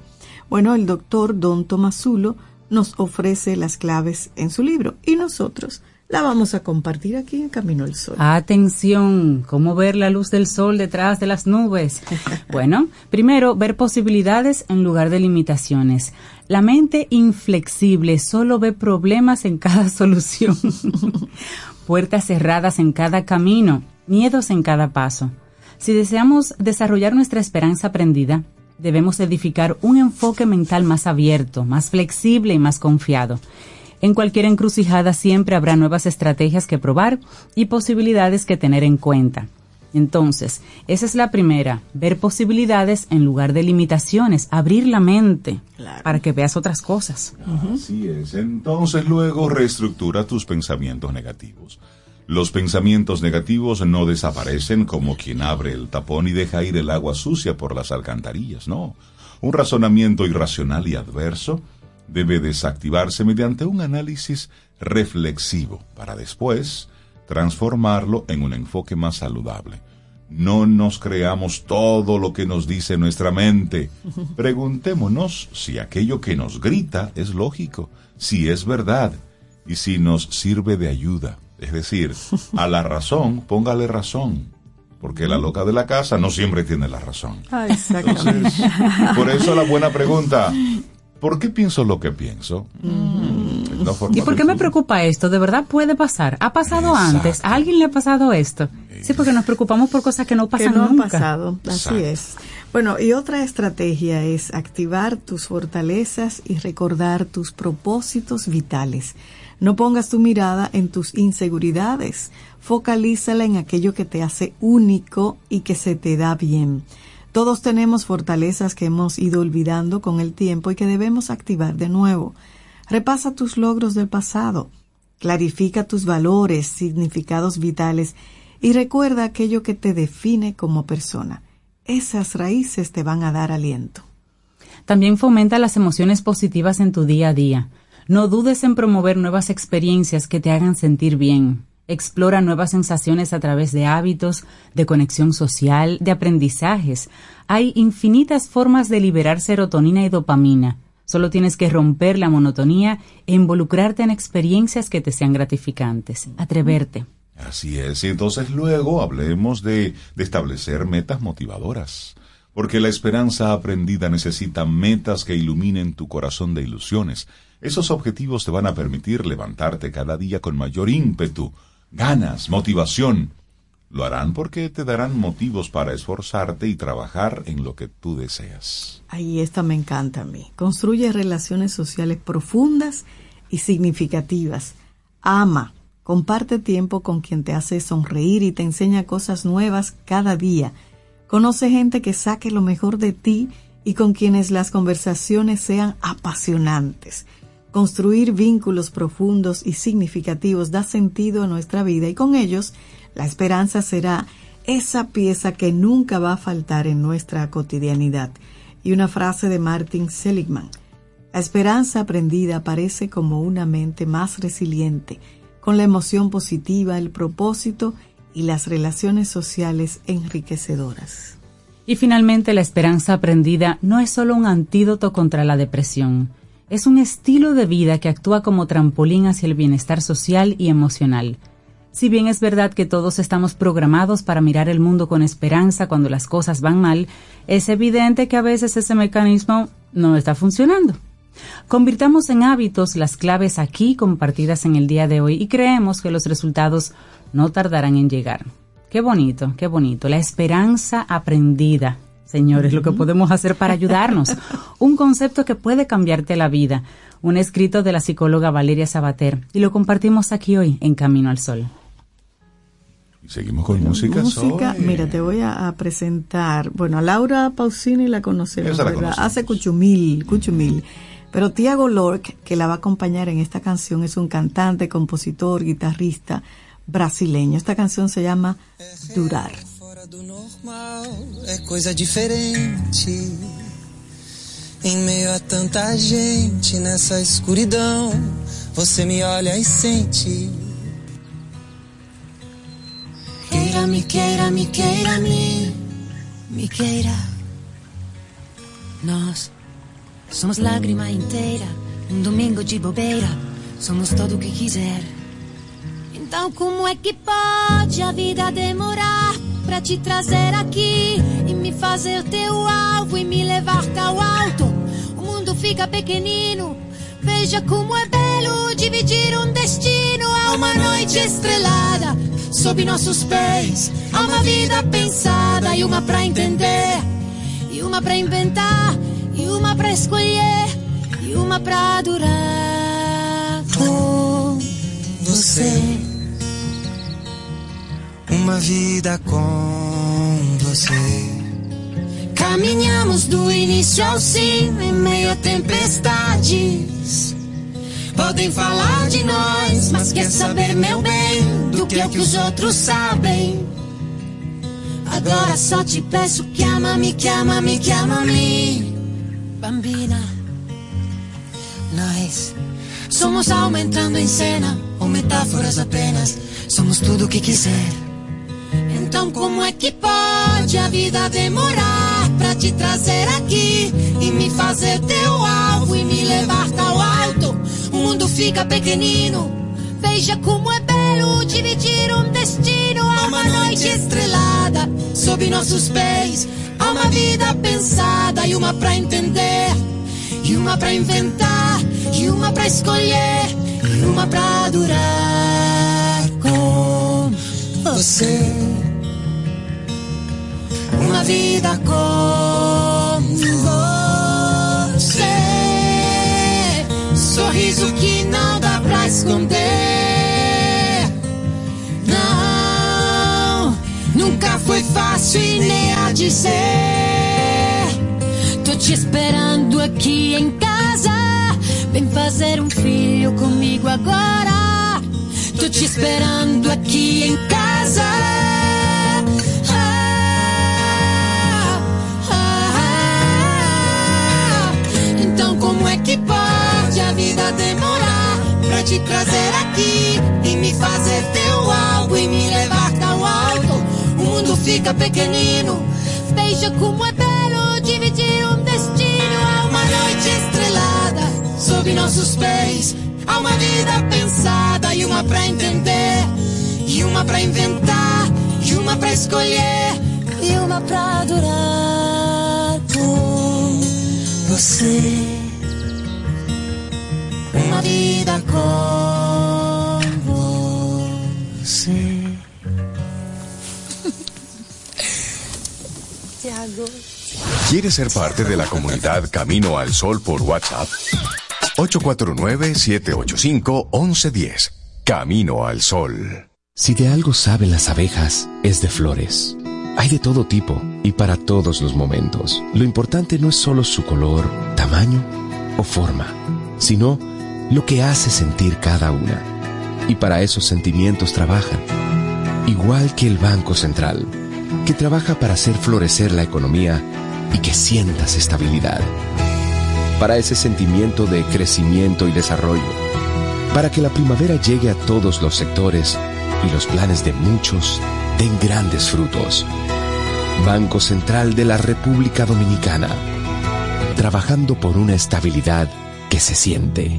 Bueno, el doctor Don Tomasulo nos ofrece las claves en su libro y nosotros la vamos a compartir aquí en Camino al Sol. Atención, ¿cómo ver la luz del sol detrás de las nubes? bueno, primero, ver posibilidades en lugar de limitaciones. La mente inflexible solo ve problemas en cada solución, puertas cerradas en cada camino, miedos en cada paso. Si deseamos desarrollar nuestra esperanza aprendida, debemos edificar un enfoque mental más abierto, más flexible y más confiado. En cualquier encrucijada siempre habrá nuevas estrategias que probar y posibilidades que tener en cuenta. Entonces, esa es la primera, ver posibilidades en lugar de limitaciones, abrir la mente para que veas otras cosas. Así es. Entonces luego reestructura tus pensamientos negativos. Los pensamientos negativos no desaparecen como quien abre el tapón y deja ir el agua sucia por las alcantarillas, no. Un razonamiento irracional y adverso debe desactivarse mediante un análisis reflexivo para después transformarlo en un enfoque más saludable. No nos creamos todo lo que nos dice nuestra mente. Preguntémonos si aquello que nos grita es lógico, si es verdad y si nos sirve de ayuda. Es decir, a la razón, póngale razón. Porque la loca de la casa no siempre tiene la razón. Ah. Entonces, por eso la buena pregunta, ¿por qué pienso lo que pienso? No ¿Y por qué me preocupa esto? ¿De verdad puede pasar? ¿Ha pasado antes? ¿A alguien le ha pasado esto? Sí, porque nos preocupamos por cosas que no que pasan no han pasado. Así es. Bueno, y otra estrategia es activar tus fortalezas y recordar tus propósitos vitales. No pongas tu mirada en tus inseguridades, focalízala en aquello que te hace único y que se te da bien. Todos tenemos fortalezas que hemos ido olvidando con el tiempo y que debemos activar de nuevo. Repasa tus logros del pasado, clarifica tus valores, significados vitales y recuerda aquello que te define como persona. Esas raíces te van a dar aliento. También fomenta las emociones positivas en tu día a día. No dudes en promover nuevas experiencias que te hagan sentir bien. Explora nuevas sensaciones a través de hábitos, de conexión social, de aprendizajes. Hay infinitas formas de liberar serotonina y dopamina. Solo tienes que romper la monotonía e involucrarte en experiencias que te sean gratificantes. Atreverte. Así es, y entonces luego hablemos de, de establecer metas motivadoras. Porque la esperanza aprendida necesita metas que iluminen tu corazón de ilusiones. Esos objetivos te van a permitir levantarte cada día con mayor ímpetu, ganas, motivación. Lo harán porque te darán motivos para esforzarte y trabajar en lo que tú deseas. Ahí esta me encanta a mí. Construye relaciones sociales profundas y significativas. Ama, comparte tiempo con quien te hace sonreír y te enseña cosas nuevas cada día. Conoce gente que saque lo mejor de ti y con quienes las conversaciones sean apasionantes. Construir vínculos profundos y significativos da sentido a nuestra vida y con ellos la esperanza será esa pieza que nunca va a faltar en nuestra cotidianidad. Y una frase de Martin Seligman. La esperanza aprendida aparece como una mente más resiliente, con la emoción positiva, el propósito y las relaciones sociales enriquecedoras. Y finalmente, la esperanza aprendida no es solo un antídoto contra la depresión, es un estilo de vida que actúa como trampolín hacia el bienestar social y emocional. Si bien es verdad que todos estamos programados para mirar el mundo con esperanza cuando las cosas van mal, es evidente que a veces ese mecanismo no está funcionando. Convirtamos en hábitos las claves aquí compartidas en el día de hoy y creemos que los resultados no tardarán en llegar. Qué bonito, qué bonito. La esperanza aprendida señores, lo que podemos hacer para ayudarnos. Un concepto que puede cambiarte la vida. Un escrito de la psicóloga Valeria Sabater. Y lo compartimos aquí hoy en Camino al Sol. Seguimos con música. Música, mira, te voy a, a presentar. Bueno, a Laura Pausini la conocemos. Hace Cuchumil, Cuchumil. Pero Tiago Lork, que la va a acompañar en esta canción, es un cantante, compositor, guitarrista brasileño. Esta canción se llama Durar. Normal é coisa diferente. Em meio a tanta gente nessa escuridão, você me olha e sente. Queira, me queira, me queira. Nós somos lágrima inteira, um domingo de bobeira, somos tudo o que quiser. Então como é que pode a vida demorar pra te trazer aqui e me fazer teu alvo e me levar tão alto? O mundo fica pequenino. Veja como é belo dividir um destino a uma noite estrelada sob nossos pés. Há uma vida pensada e uma pra entender, e uma pra inventar, e uma pra escolher, e uma pra durar com Você, uma vida com você. Caminhamos do início ao fim, em meio a tempestades. Podem falar de nós, mas quer saber, meu bem, do que é que os outros sabem. Agora só te peço que ama-me, que ama-me, que ama-me. Bambina, nós somos alma entrando em cena, ou metáforas apenas. Somos tudo o que quiser. Então como é que pode a vida demorar pra te trazer aqui e me fazer teu alvo e me levar tão alto? O mundo fica pequenino. Veja como é belo dividir um destino a uma noite estrelada sob nossos pés. Há uma vida pensada e uma pra entender, e uma pra inventar, e uma pra escolher, e uma pra durar com Você, uma vida com você. Sorriso que não dá pra esconder. Não, nunca foi fácil e nem há de ser. te esperando aqui em casa. Vem fazer um filho comigo agora. Tô te esperando aqui em casa. Que pode a vida demorar pra te trazer aqui e me fazer teu algo e me levar tão alto? O mundo fica pequenino. Veja como é belo dividir um destino. Há uma noite estrelada sob nossos pés. Há uma vida pensada e uma pra entender, e uma pra inventar, e uma pra escolher, e uma pra adorar com você. Uma vida você. Tiago. ¿Quieres ser parte de la comunidad Camino al Sol por WhatsApp? 849-785-1110. Camino al Sol. Si de algo saben las abejas, es de flores. Hay de todo tipo y para todos los momentos. Lo importante no es solo su color, tamaño o forma, sino lo que hace sentir cada una. Y para esos sentimientos trabajan. Igual que el Banco Central, que trabaja para hacer florecer la economía y que sientas estabilidad. Para ese sentimiento de crecimiento y desarrollo. Para que la primavera llegue a todos los sectores y los planes de muchos den grandes frutos. Banco Central de la República Dominicana. Trabajando por una estabilidad que se siente.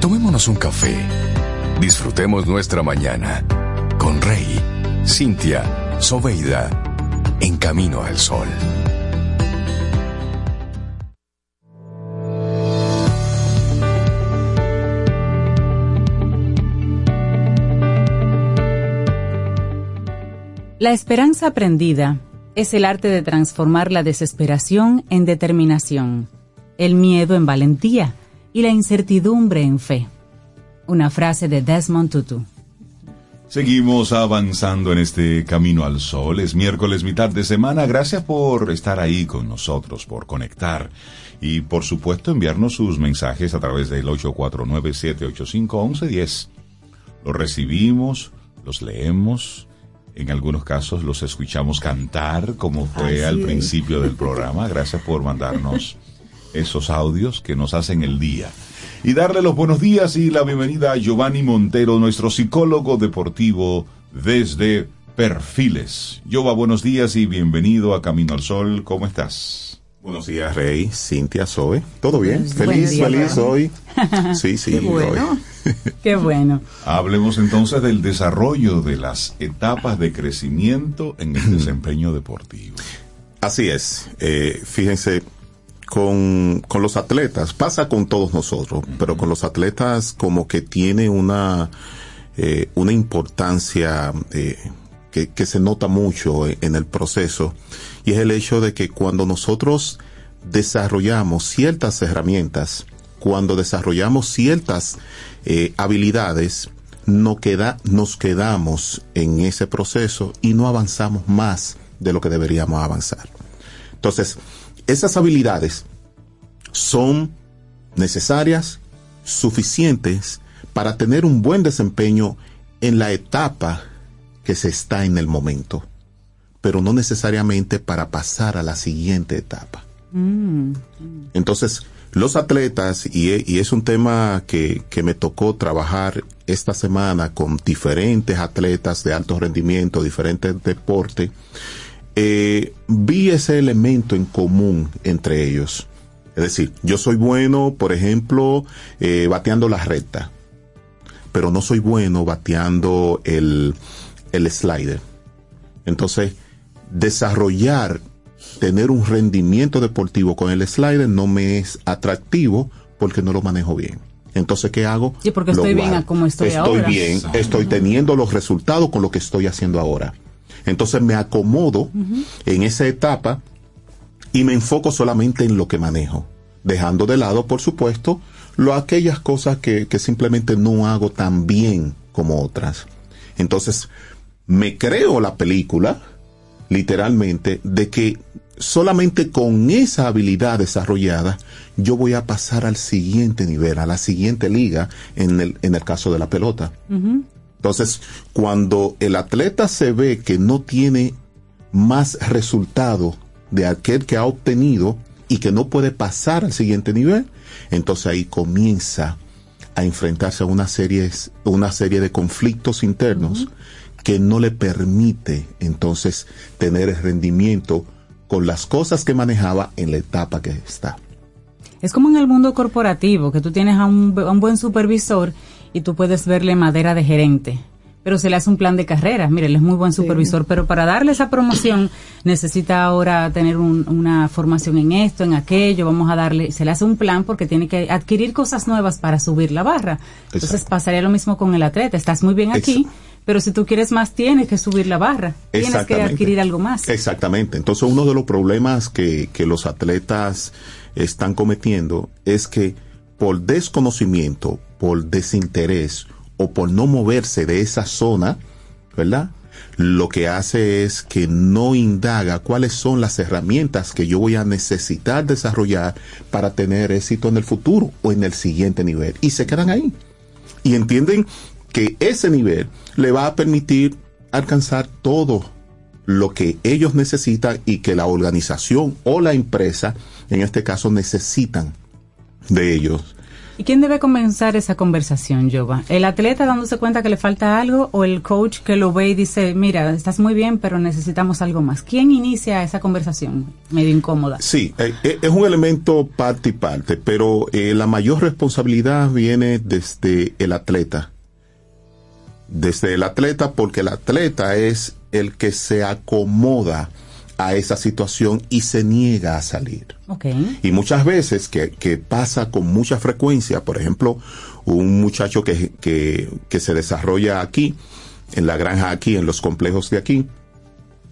Tomémonos un café. Disfrutemos nuestra mañana con Rey, Cintia, Soveida, en camino al sol. La esperanza aprendida es el arte de transformar la desesperación en determinación, el miedo en valentía y la incertidumbre en fe. Una frase de Desmond Tutu. Seguimos avanzando en este camino al sol. Es miércoles, mitad de semana. Gracias por estar ahí con nosotros, por conectar y por supuesto enviarnos sus mensajes a través del 849-785-1110. Los recibimos, los leemos, en algunos casos los escuchamos cantar, como fue Así al es. principio del programa. Gracias por mandarnos esos audios que nos hacen el día. Y darle los buenos días y la bienvenida a Giovanni Montero, nuestro psicólogo deportivo desde Perfiles. Giova, buenos días y bienvenido a Camino al Sol. ¿Cómo estás? Buenos días, Rey, Cintia, Zoe. ¿Todo bien? Buen Feliz, día, feliz Rey. hoy. Sí, sí, Qué bueno. hoy. Qué bueno. Hablemos entonces del desarrollo de las etapas de crecimiento en el desempeño deportivo. Así es. Eh, fíjense, con, con los atletas, pasa con todos nosotros, pero con los atletas como que tiene una, eh, una importancia eh, que, que se nota mucho en, en el proceso, y es el hecho de que cuando nosotros desarrollamos ciertas herramientas, cuando desarrollamos ciertas eh, habilidades, no queda, nos quedamos en ese proceso y no avanzamos más de lo que deberíamos avanzar. Entonces, esas habilidades son necesarias, suficientes para tener un buen desempeño en la etapa que se está en el momento, pero no necesariamente para pasar a la siguiente etapa. Mm. Entonces, los atletas, y, y es un tema que, que me tocó trabajar esta semana con diferentes atletas de alto rendimiento, diferentes deportes, eh, vi ese elemento en común entre ellos. Es decir, yo soy bueno, por ejemplo, eh, bateando la recta, pero no soy bueno bateando el, el slider. Entonces, desarrollar, tener un rendimiento deportivo con el slider no me es atractivo porque no lo manejo bien. Entonces, ¿qué hago? Sí, porque Lo estoy bien guardo. a como estoy Estoy ahora. bien, estoy teniendo los resultados con lo que estoy haciendo ahora. Entonces me acomodo en esa etapa y me enfoco solamente en lo que manejo, dejando de lado, por supuesto, lo, aquellas cosas que, que simplemente no hago tan bien como otras. Entonces, me creo la película literalmente, de que solamente con esa habilidad desarrollada yo voy a pasar al siguiente nivel, a la siguiente liga en el, en el caso de la pelota. Entonces, cuando el atleta se ve que no tiene más resultado de aquel que ha obtenido y que no puede pasar al siguiente nivel, entonces ahí comienza a enfrentarse a una serie, una serie de conflictos internos que no le permite entonces tener el rendimiento con las cosas que manejaba en la etapa que está. Es como en el mundo corporativo, que tú tienes a un, a un buen supervisor y tú puedes verle madera de gerente, pero se le hace un plan de carrera. Mire, él es muy buen supervisor, pero para darle esa promoción necesita ahora tener un- una formación en esto, en aquello, vamos a darle, se le hace un plan porque tiene que adquirir cosas nuevas para subir la barra. Entonces pasaría lo mismo con el atleta, estás muy bien aquí, pero si tú quieres más tienes que subir la barra, tienes que adquirir algo más. Exactamente. Entonces uno de los problemas que, que los atletas están cometiendo es que por desconocimiento, por desinterés o por no moverse de esa zona, ¿verdad? Lo que hace es que no indaga cuáles son las herramientas que yo voy a necesitar desarrollar para tener éxito en el futuro o en el siguiente nivel. Y se quedan ahí. Y entienden que ese nivel le va a permitir alcanzar todo lo que ellos necesitan y que la organización o la empresa, en este caso, necesitan de ellos. ¿Y quién debe comenzar esa conversación, Jova? ¿El atleta dándose cuenta que le falta algo o el coach que lo ve y dice, mira, estás muy bien, pero necesitamos algo más? ¿Quién inicia esa conversación medio incómoda? Sí, eh, eh, es un elemento parte y parte, pero eh, la mayor responsabilidad viene desde el atleta. Desde el atleta, porque el atleta es el que se acomoda a esa situación y se niega a salir. Y muchas veces que, que pasa con mucha frecuencia, por ejemplo, un muchacho que, que, que se desarrolla aquí, en la granja aquí, en los complejos de aquí,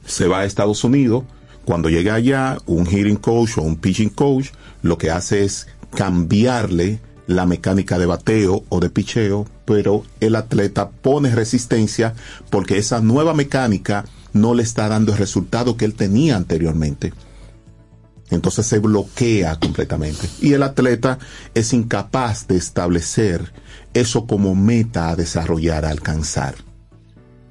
se va a Estados Unidos, cuando llega allá, un hitting coach o un pitching coach lo que hace es cambiarle la mecánica de bateo o de picheo, pero el atleta pone resistencia porque esa nueva mecánica no le está dando el resultado que él tenía anteriormente. Entonces se bloquea completamente. Y el atleta es incapaz de establecer eso como meta a desarrollar, a alcanzar.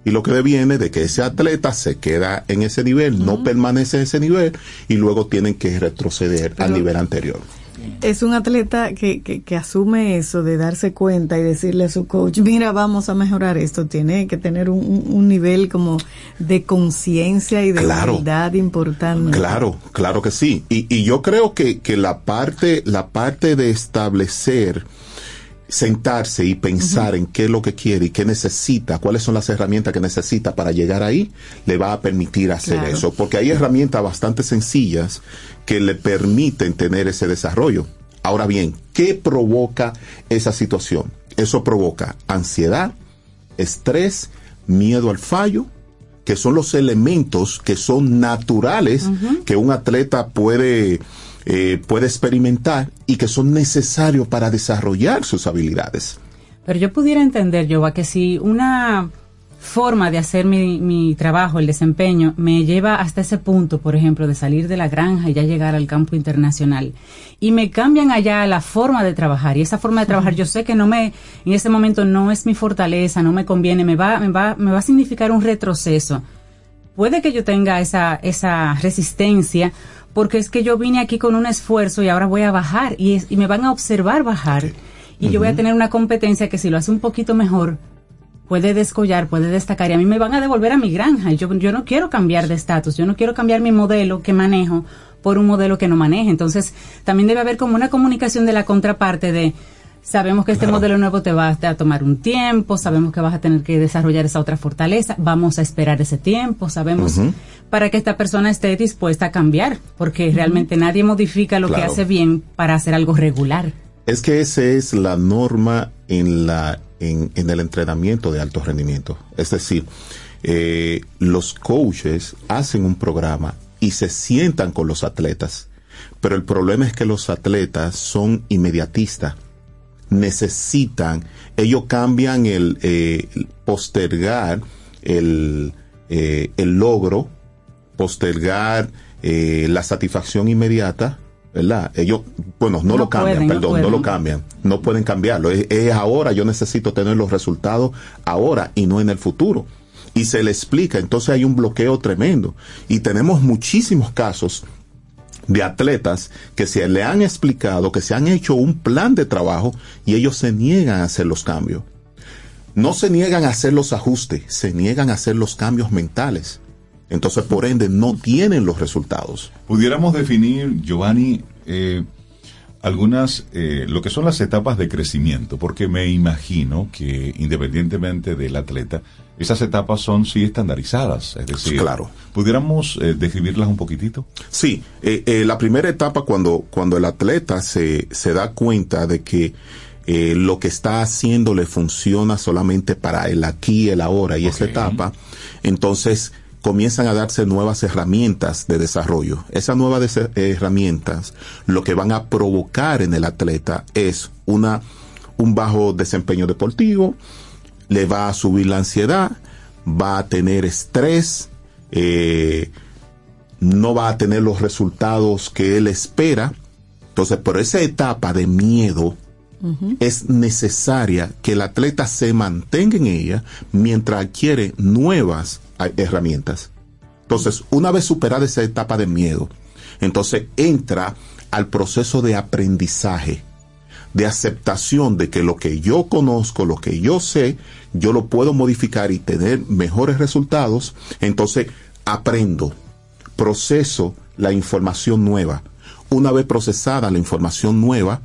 Y lo que deviene de que ese atleta se queda en ese nivel, no permanece en ese nivel y luego tienen que retroceder al nivel anterior. Es un atleta que, que, que asume eso de darse cuenta y decirle a su coach, mira, vamos a mejorar esto. Tiene que tener un, un- nivel como de conciencia y de Claro. humildad importante. Claro, claro que sí. Y, y yo creo que, que la parte, la parte de establecer, sentarse y pensar en qué es lo que quiere y qué necesita, cuáles son las herramientas que necesita para llegar ahí, le va a permitir hacer Claro. eso. Porque hay herramientas bastante sencillas que le permiten tener ese desarrollo. Ahora bien, ¿qué provoca esa situación? Eso provoca ansiedad, estrés, miedo al fallo, que son los elementos que son naturales que un atleta puede, eh, puede experimentar y que son necesarios para desarrollar sus habilidades. Pero yo pudiera entender, Jova, que si una forma de hacer mi, mi trabajo, el desempeño, me lleva hasta ese punto, por ejemplo, de salir de la granja y ya llegar al campo internacional, y me cambian allá la forma de trabajar, y esa forma de trabajar yo sé que no me, en ese momento no es mi fortaleza, no me conviene, me va, me va, me va a significar un retroceso. Puede que yo tenga esa, esa resistencia, porque es que yo vine aquí con un esfuerzo y ahora voy a bajar, y, es- y me van a observar bajar. Y yo voy a tener una competencia que si lo hace un poquito mejor, puede descollar, puede destacar y a mí me van a devolver a mi granja. Y Yo, yo no quiero cambiar de estatus, yo no quiero cambiar mi modelo que manejo por un modelo que no maneje. Entonces, también debe haber como una comunicación de la contraparte de sabemos que este modelo nuevo te va a tomar un tiempo, sabemos que vas a tener que desarrollar esa otra fortaleza, vamos a esperar ese tiempo, sabemos. Para que esta persona esté dispuesta a cambiar, porque realmente nadie modifica lo que hace bien para hacer algo regular. Es que esa es la norma en, la, en, en el entrenamiento de alto rendimiento. Es decir, eh, los coaches hacen un programa y se sientan con los atletas, pero el problema es que los atletas son inmediatistas. Necesitan, ellos cambian el eh, postergar el, eh, el logro postergar eh, la satisfacción inmediata, ¿verdad? Ellos, bueno, no, No lo cambian, pueden, perdón, no, lo cambian, no pueden cambiarlo. Es, es ahora, yo necesito tener los resultados ahora y no en el futuro. Y se le explica, entonces hay un bloqueo tremendo. Y tenemos muchísimos casos de atletas que se le han explicado, que se han hecho un plan de trabajo y ellos se niegan a hacer los cambios. No se niegan a hacer los ajustes, se niegan a hacer los cambios mentales. Entonces, por ende, no tienen los resultados. Pudiéramos definir, Giovanni, eh, algunas, eh, lo que son las etapas de crecimiento, porque me imagino que independientemente del atleta, esas etapas son sí estandarizadas, es decir, Claro. ¿pudiéramos eh, describirlas un poquitito? Sí, eh, eh, la primera etapa cuando, cuando el atleta se, se da cuenta de que eh, lo que está haciendo le funciona solamente para el aquí y el ahora y esa etapa, entonces comienzan a darse nuevas herramientas de desarrollo. Esas nuevas herramientas lo que van a provocar en el atleta es una, un bajo desempeño deportivo, le va a subir la ansiedad, va a tener estrés, eh, no va a tener los resultados que él espera. Entonces, por esa etapa de miedo, es necesaria que el atleta se mantenga en ella mientras adquiere nuevas herramientas. Entonces, una vez superada esa etapa de miedo, entonces entra al proceso de aprendizaje, de aceptación de que lo que yo conozco, lo que yo sé, yo lo puedo modificar y tener mejores resultados. Entonces, aprendo, proceso la información nueva. Una vez procesada la información nueva,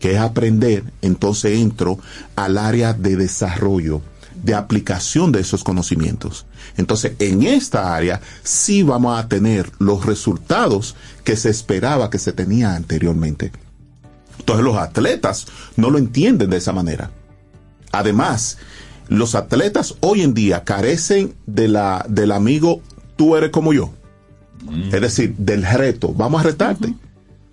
que es aprender, entonces entro al área de desarrollo, de aplicación de esos conocimientos. Entonces, en esta área sí vamos a tener los resultados que se esperaba que se tenía anteriormente. Entonces, los atletas no lo entienden de esa manera. Además, los atletas hoy en día carecen de la, del amigo tú eres como yo. Es decir, del reto. Vamos a retarte.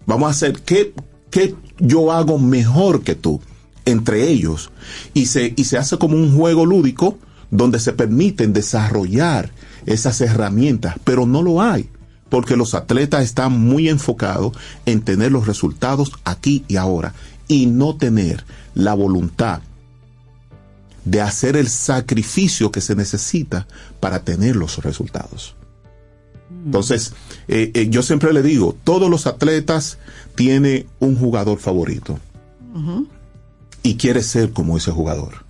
Vamos a hacer qué, qué yo hago mejor que tú entre ellos. Y se, y se hace como un juego lúdico donde se permiten desarrollar esas herramientas, pero no lo hay. Porque los atletas están muy enfocados en tener los resultados aquí y ahora y no tener la voluntad de hacer el sacrificio que se necesita para tener los resultados. Entonces, eh, eh, yo siempre le digo, todos los atletas tienen un jugador favorito y quiere ser como ese jugador.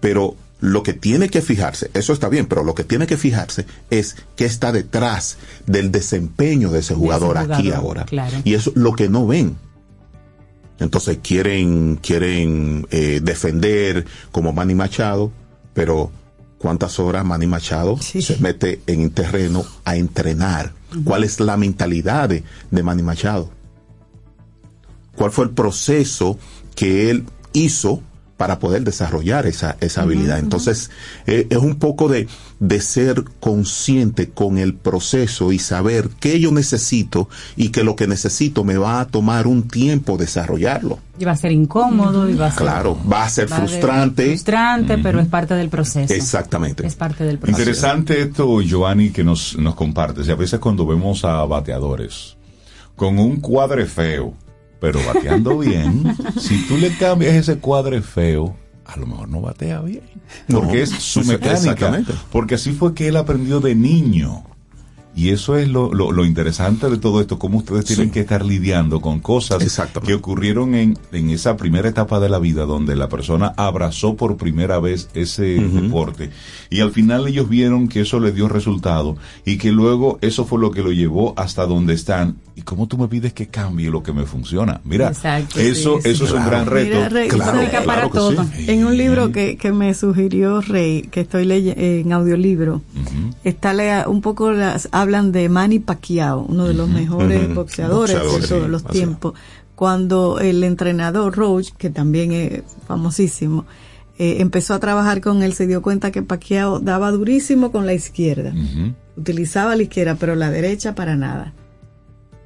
Pero lo que tiene que fijarse, eso está bien, pero lo que tiene que fijarse es qué está detrás del desempeño de ese jugador, aquí jugador, ahora. claro. Y eso es lo que no ven. Entonces quieren, quieren eh, defender como Manny Machado, pero ¿cuántas horas Manny Machado se mete en el terreno a entrenar? ¿Cuál es la mentalidad de, de Manny Machado? ¿Cuál fue el proceso que él hizo para poder desarrollar esa, esa habilidad? Entonces, eh, es un poco de, de ser consciente con el proceso y saber qué yo necesito y que lo que necesito me va a tomar un tiempo desarrollarlo. Y va a ser incómodo y va a ser, Claro, va a ser va a ser frustrante. frustrante, pero es parte del proceso. Exactamente. Es parte del proceso. Interesante esto, Giovanni, que nos, nos compartes. Y a veces cuando vemos a bateadores con un cuadre feo, pero bateando bien, si tú le cambias ese cuadre feo, a lo mejor no batea bien. Porque No, es su mecánica. Porque así fue que él aprendió de niño. Y eso es lo, lo, lo interesante de todo esto, cómo ustedes tienen que estar lidiando con cosas que ocurrieron en, en esa primera etapa de la vida donde la persona abrazó por primera vez ese deporte. Y al final ellos vieron que eso le dio resultado y que luego eso fue lo que lo llevó hasta donde están. ¿Y cómo tú me pides que cambie lo que me funciona? Mira, Exacto, eso, sí, sí. eso es un gran reto. Mira, Rey, Claro, claro que sí. En un libro que, que me sugirió Rey, que estoy leyendo en audiolibro, está lea- un poco las, hablan de Manny Pacquiao, uno de los mejores boxeadores, Boxeadores, de todos sí, los tiempos. Cuando el entrenador Roach, que también es famosísimo, eh, empezó a trabajar con él, se dio cuenta que Pacquiao daba durísimo con la izquierda. Utilizaba la izquierda, pero la derecha para nada.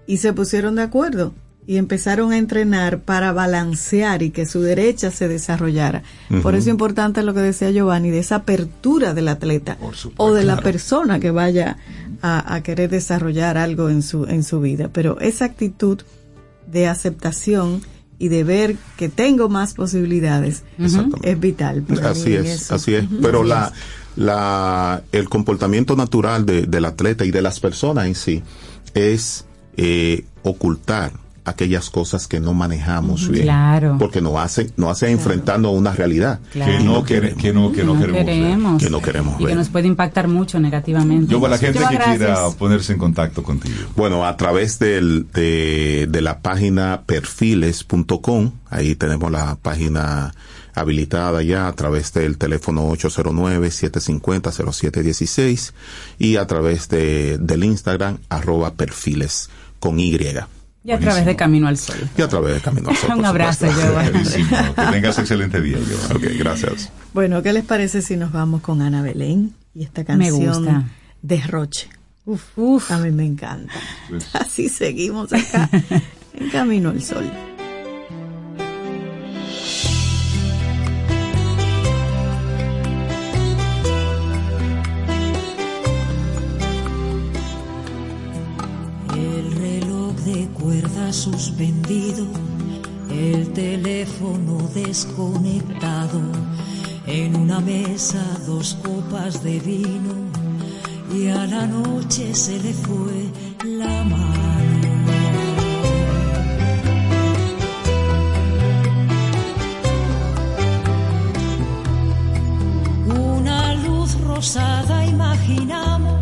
Y se pusieron de acuerdo. y empezaron a entrenar para balancear y que su derecha se desarrollara. Por eso es importante lo que decía Giovanni, de esa apertura del atleta o de la persona que vaya a, a querer desarrollar algo en su, en su vida. Pero esa actitud de aceptación y de ver que tengo más posibilidades es vital. para Así mí es, eso. así es. Pero la, la, el comportamiento natural de- del atleta y de las personas en sí es eh, ocultar aquellas cosas que no manejamos bien. Claro. Porque nos hace, nos hace enfrentarnos a una realidad Claro. Que no, quere- que no, que no queremos ver. queremos. Que no queremos y que ver. nos puede impactar mucho negativamente. Yo, para la gente Yo, que gracias. quiera ponerse en contacto contigo. Bueno, a través del, de, de la página perfiles.com, ahí tenemos la página habilitada ya a través del teléfono 809-750-0716 y a través de, del Instagram arroba perfiles con Y. Y a través de Camino al Sol. Y a través de Camino al Sol, Un abrazo. Buenísimo. Que tengas excelente día, Giovanni. Ok, gracias. Bueno, ¿qué les parece si nos vamos con Ana Belén y esta Me canción gusta. Derroche? Uf, uf, a mí me encanta. Así seguimos acá en Camino al Sol. Suspendido, el teléfono desconectado, en una mesa dos copas de vino y a la noche se le fue la mano. Una luz rosada imaginamos,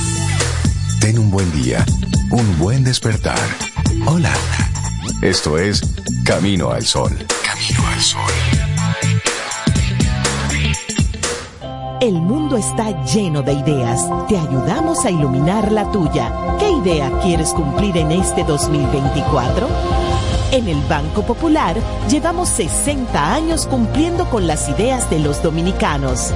Ten un buen día, un buen despertar. Hola. Esto es Camino al Sol. Camino al Sol. El mundo está lleno de ideas. Te ayudamos a iluminar la tuya. ¿Qué idea quieres cumplir en este 2024? En el Banco Popular llevamos 60 años cumpliendo con las ideas de los dominicanos.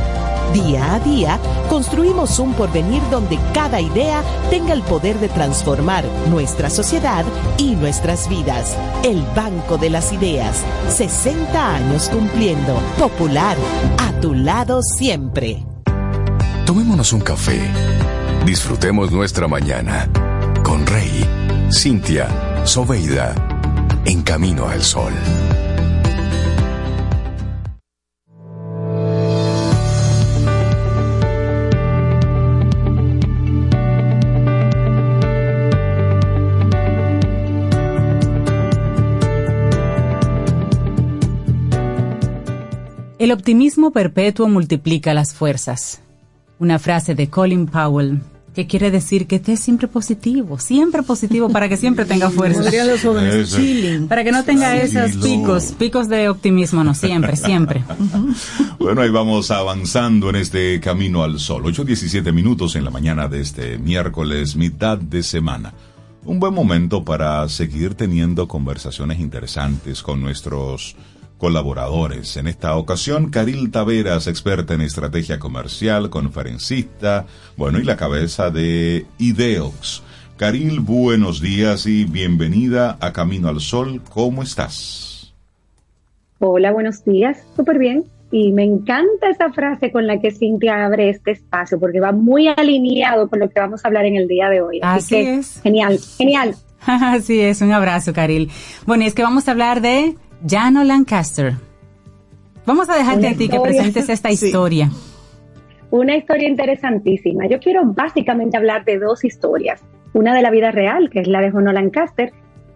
Día a día, construimos un porvenir donde cada idea tenga el poder de transformar nuestra sociedad y nuestras vidas. El Banco de las Ideas, 60 años cumpliendo. Popular, a tu lado siempre. Tomémonos un café. Disfrutemos nuestra mañana con Rey, Cintia, Soveida, en camino al sol. El optimismo perpetuo multiplica las fuerzas. Una frase de Colin Powell que quiere decir que esté siempre positivo, siempre positivo para que siempre tenga fuerza. Los jóvenes, chilling. Para que no tenga esos picos, picos de optimismo, no, siempre, siempre. Bueno, ahí vamos avanzando en este camino al sol. 8.17 minutos en la mañana de este miércoles, mitad de semana. Un buen momento para seguir teniendo conversaciones interesantes con nuestros colaboradores. En esta ocasión, Caril Taveras, experta en estrategia comercial, conferencista, bueno, y la cabeza de Ideox. Caril, buenos días y bienvenida a Camino al Sol. ¿Cómo estás? Hola, buenos días. Súper bien. Y me encanta esa frase con la que Cintia abre este espacio, porque va muy alineado con lo que vamos a hablar en el día de hoy. Así que, es. Genial, genial. Así es, un abrazo, Caril. Bueno, y es que vamos a hablar de Jano Lancaster. Vamos a dejarte a ti que presentes esta Sí. historia. Una historia interesantísima. Yo quiero básicamente hablar de dos historias. Una de la vida real, que es la de Jono Lancaster,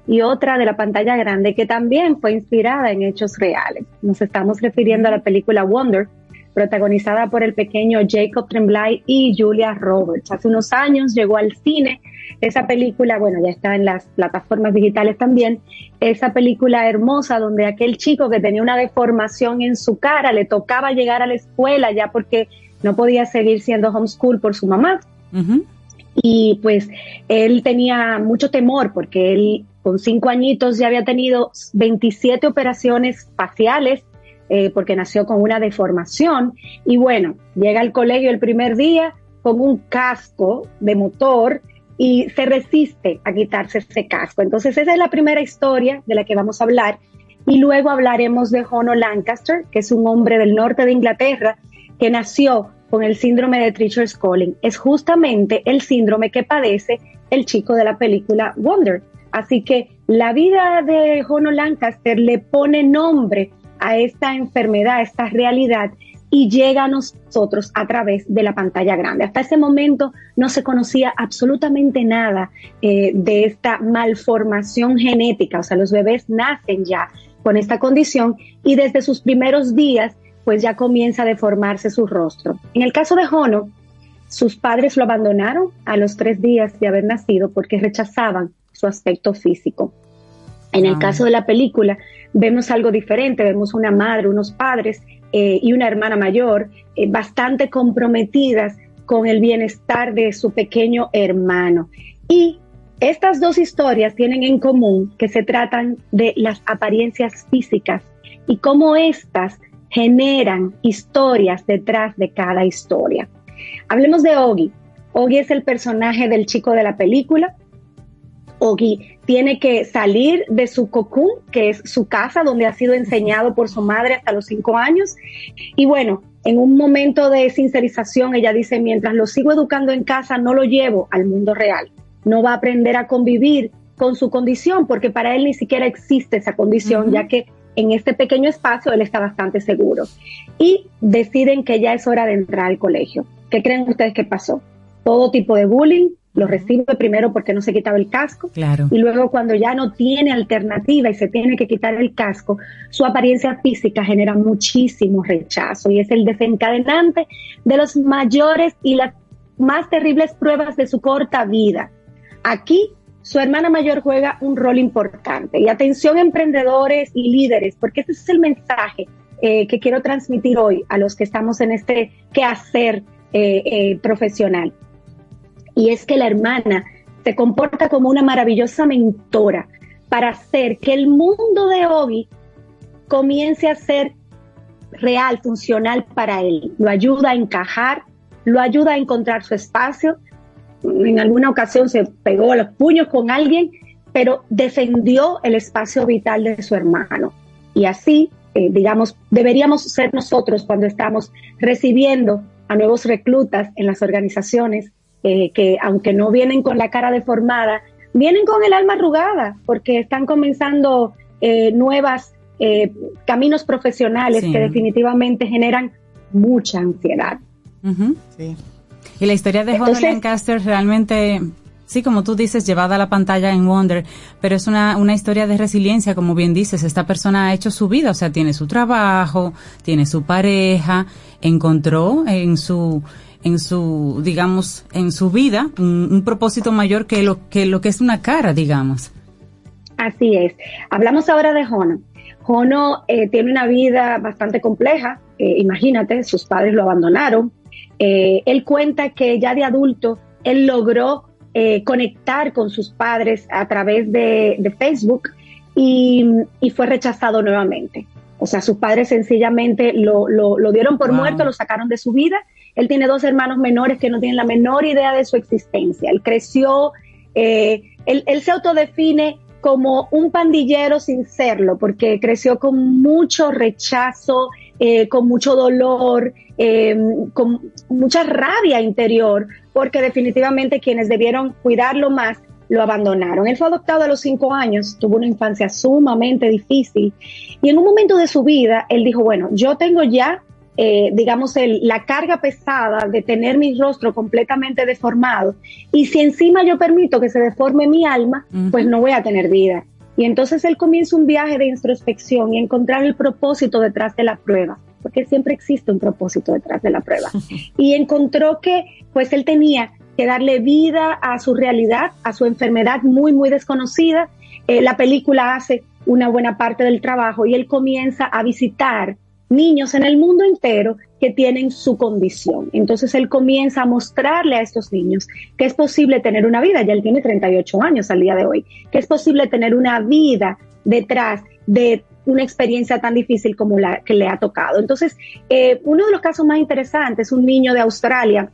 y otra de la pantalla grande, que también fue inspirada en hechos reales. Nos estamos refiriendo a la película Wonder, protagonizada por el pequeño Jacob Tremblay y Julia Roberts. Hace unos años llegó al cine esa película, bueno, ya está en las plataformas digitales también, esa película hermosa donde aquel chico que tenía una deformación en su cara le tocaba llegar a la escuela ya porque no podía seguir siendo homeschool por su mamá y pues él tenía mucho temor porque él con cinco añitos ya había tenido 27 operaciones faciales eh, porque nació con una deformación y bueno, llega al colegio el primer día con un casco de motor y se resiste a quitarse ese casco. Entonces esa es la primera historia de la que vamos a hablar y luego hablaremos de Jono Lancaster, que es un hombre del norte de Inglaterra que nació con el síndrome de Treacher's Calling. Es justamente el síndrome que padece el chico de la película Wonder. Así que la vida de Jono Lancaster le pone nombre a esta enfermedad, a esta realidad y llega a nosotros a través de la pantalla grande. Hasta ese momento no se conocía absolutamente nada eh, de esta malformación genética, o sea, los bebés nacen ya con esta condición y desde sus primeros días pues ya comienza a deformarse su rostro. En el caso de Jono, sus padres lo abandonaron a los tres días de haber nacido porque rechazaban su aspecto físico. En el Ah. caso de la película, vemos algo diferente, vemos una madre, unos padres eh, y una hermana mayor eh, bastante comprometidas con el bienestar de su pequeño hermano. Y estas dos historias tienen en común que se tratan de las apariencias físicas y cómo éstas generan historias detrás de cada historia. Hablemos de Ogi. Ogi es el personaje del chico de la película. Ogi tiene que salir de su cocún, que es su casa, donde ha sido enseñado por su madre hasta los cinco años. Y bueno, en un momento de sincerización, ella dice, mientras lo sigo educando en casa, no lo llevo al mundo real. No va a aprender a convivir con su condición, porque para él ni siquiera existe esa condición, ya que en este pequeño espacio él está bastante seguro. Y deciden que ya es hora de entrar al colegio. ¿Qué creen ustedes que pasó? Todo tipo de bullying, lo recibe primero porque no se quitaba el casco Claro. y luego cuando ya no tiene alternativa y se tiene que quitar el casco, su apariencia física genera muchísimo rechazo y es el desencadenante de los mayores y las más terribles pruebas de su corta vida. Aquí su hermana mayor juega un rol importante y atención emprendedores y líderes, porque ese es el mensaje eh, que quiero transmitir hoy a los que estamos en este quehacer eh, eh, profesional y es que la hermana se comporta como una maravillosa mentora para hacer que el mundo de Obi comience a ser real, funcional para él. Lo ayuda a encajar, lo ayuda a encontrar su espacio. En alguna ocasión se pegó los puños con alguien, pero defendió el espacio vital de su hermano. Y así, eh, digamos, deberíamos ser nosotros cuando estamos recibiendo a nuevos reclutas en las organizaciones eh, que aunque no vienen con la cara deformada, vienen con el alma arrugada porque están comenzando eh, nuevas eh, caminos profesionales Sí. que definitivamente generan mucha ansiedad. Ujú. Y la historia de Entonces- Honor Lancaster realmente, sí, como tú dices, llevada a la pantalla en Wonder, pero es una, una historia de resiliencia, como bien dices. Esta persona ha hecho su vida, o sea, tiene su trabajo, tiene su pareja, encontró en su en su, digamos, en su vida un, un propósito mayor que lo que lo que es una cara, digamos. Así es. Hablamos ahora de Jono. Jono eh, tiene una vida bastante compleja. eh, imagínate, sus padres lo abandonaron. Eh, él cuenta que ya de adulto él logró eh, conectar con sus padres a través de, de Facebook y, y fue rechazado nuevamente. O sea, sus padres sencillamente lo, lo- lo dieron por Wow. muerto, lo sacaron de su vida. Él tiene dos hermanos menores que no tienen la menor idea de su existencia. Él creció, eh, él, se autodefine como un pandillero sin serlo, porque creció con mucho rechazo, eh, con mucho dolor, eh, con mucha rabia interior, porque definitivamente quienes debieron cuidarlo más lo abandonaron. Él fue adoptado a los cinco años, tuvo una infancia sumamente difícil y en un momento de su vida él dijo, bueno, yo tengo ya, eh, digamos, el- la carga pesada de tener mi rostro completamente deformado y si encima yo permito que se deforme mi alma, pues no voy a tener vida. Y entonces él comienza un viaje de introspección y encontrar el propósito detrás de la prueba, porque siempre existe un propósito detrás de la prueba. Y encontró que pues él tenía que darle vida a su realidad, a su enfermedad muy, muy desconocida. Eh, la película hace una buena parte del trabajo y él comienza a visitar niños en el mundo entero que tienen su condición. Entonces él comienza a mostrarle a estos niños que es posible tener una vida, ya él tiene 38 años al día de hoy, que es posible tener una vida detrás de una experiencia tan difícil como la que le ha tocado. Entonces, eh, uno de los casos más interesantes es un niño de Australia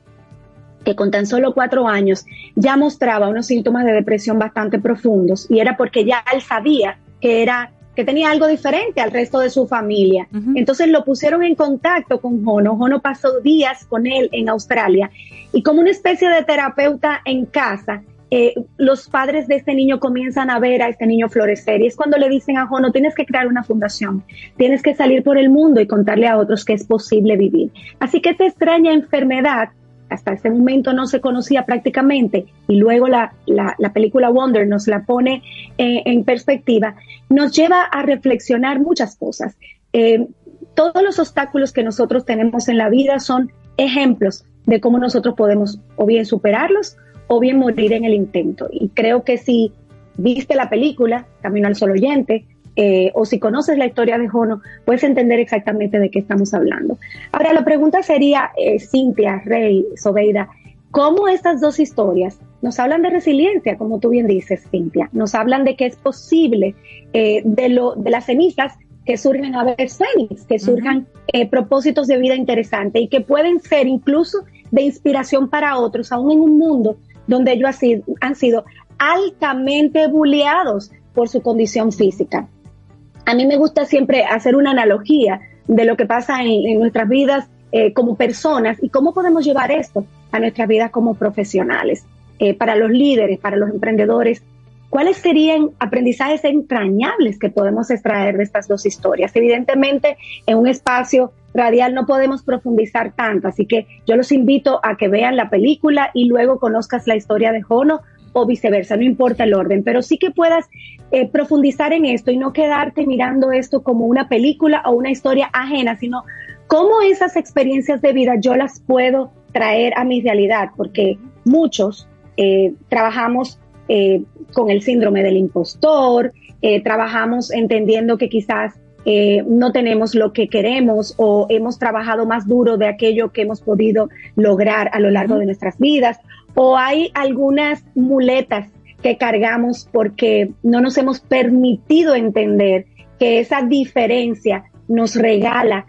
que con tan solo cuatro años ya mostraba unos síntomas de depresión bastante profundos y era porque ya él sabía que era que tenía algo diferente al resto de su familia. Entonces lo pusieron en contacto con Jono. Jono pasó días con él en Australia y como una especie de terapeuta en casa, eh, los padres de este niño comienzan a ver a este niño florecer y es cuando le dicen a Jono, tienes que crear una fundación, tienes que salir por el mundo y contarle a otros que es posible vivir. Así que esta extraña enfermedad hasta ese momento no se conocía prácticamente y luego la, la, la película Wonder nos la pone eh, en perspectiva, nos lleva a reflexionar muchas cosas. Eh, todos los obstáculos que nosotros tenemos en la vida son ejemplos de cómo nosotros podemos o bien superarlos o bien morir en el intento. Y creo que si viste la película Camino al Sol Oyente, eh, o si conoces la historia de Jono, puedes entender exactamente de qué estamos hablando. Ahora, la pregunta sería, eh, Cintia, Rey, Sobeida, ¿cómo estas dos historias nos hablan de resiliencia, como tú bien dices, Cintia? Nos hablan de que es posible eh, de, lo, de las cenizas que surgen a veces fénix, que surjan eh, propósitos de vida interesantes y que pueden ser incluso de inspiración para otros, aún en un mundo donde ellos han sido altamente bulleados por su condición física. A mí me gusta siempre hacer una analogía de lo que pasa en, nuestras vidas eh, como personas y cómo podemos llevar esto a nuestras vidas como profesionales. Eh, para los líderes, para los emprendedores, ¿cuáles serían aprendizajes entrañables que podemos extraer de estas dos historias? Evidentemente, en un espacio radial no podemos profundizar tanto, así que yo los invito a que vean la película y luego conozcas la historia de Jono o viceversa, no importa el orden, pero sí que puedas eh, profundizar en esto y no quedarte mirando esto como una película o una historia ajena, sino cómo esas experiencias de vida yo las puedo traer a mi realidad, porque muchos eh, trabajamos eh, con el síndrome del impostor, trabajamos entendiendo que quizás no tenemos lo que queremos o hemos trabajado más duro de aquello que hemos podido lograr a lo largo de nuestras vidas, o hay algunas muletas que cargamos porque no nos hemos permitido entender que esa diferencia nos regala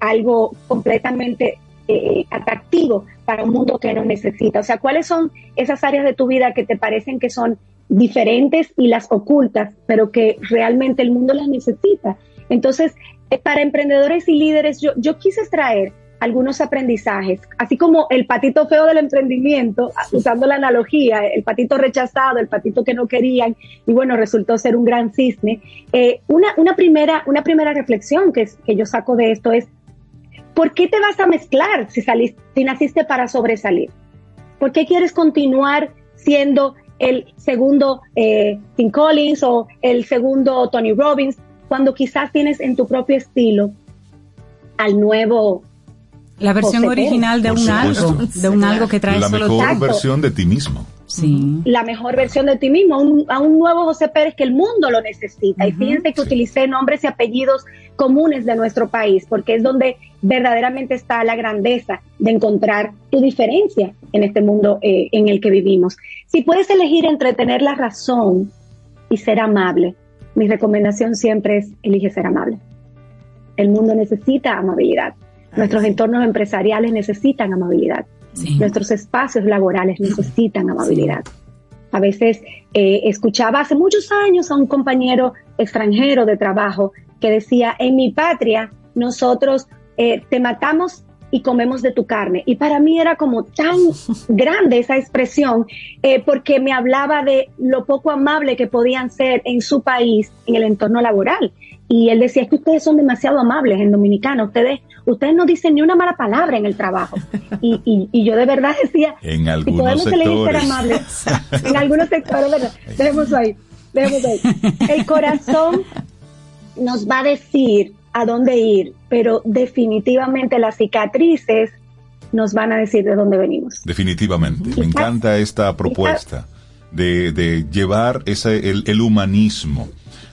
algo completamente atractivo para un mundo que nos necesita. O sea, ¿cuáles son esas áreas de tu vida que te parecen que son diferentes y las ocultas, pero que realmente el mundo las necesita? Entonces, eh, para emprendedores y líderes, yo, yo quise extraer algunos aprendizajes, así como el patito feo del emprendimiento, usando la analogía, el patito rechazado, el patito que no querían, y bueno, resultó ser un gran cisne. Eh, una, una, primera, una primera reflexión que, que yo saco de esto es, ¿por qué te vas a mezclar si, saliste, si naciste para sobresalir? ¿Por qué quieres continuar siendo el segundo eh, Tim Collins o el segundo Tony Robbins cuando quizás tienes en tu propio estilo al nuevo la versión José original de un algo, de un algo que trae La solo mejor versión de ti mismo. Sí. la mejor versión de ti mismo, a un, a un nuevo José Pérez que el mundo lo necesita. Y fíjense que utilicé nombres y apellidos comunes de nuestro país, porque es donde verdaderamente está la grandeza de encontrar tu diferencia en este mundo eh, en el que vivimos. Si puedes elegir entre tener la razón y ser amable, mi recomendación siempre es elige ser amable. El mundo necesita amabilidad. Nuestros entornos empresariales necesitan amabilidad. Nuestros espacios laborales necesitan amabilidad. A veces eh, escuchaba hace muchos años a un compañero extranjero de trabajo que decía, en mi patria nosotros eh, te matamos y comemos de tu carne. Y para mí era como tan grande esa expresión eh, porque me hablaba de lo poco amable que podían ser en su país, en el entorno laboral. Y él decía, es que ustedes son demasiado amables en Dominicana, ustedes, ustedes no dicen ni una mala palabra en el trabajo. Y, y, y yo de verdad decía, En si algunos podemos elegir amables, en algunos sectores, ¿verdad? Dejemos ahí, dejemos ahí. El corazón nos va a decir a dónde ir, pero definitivamente las cicatrices nos van a decir de dónde venimos. Definitivamente. Me encanta esta propuesta de, de llevar ese, el, el humanismo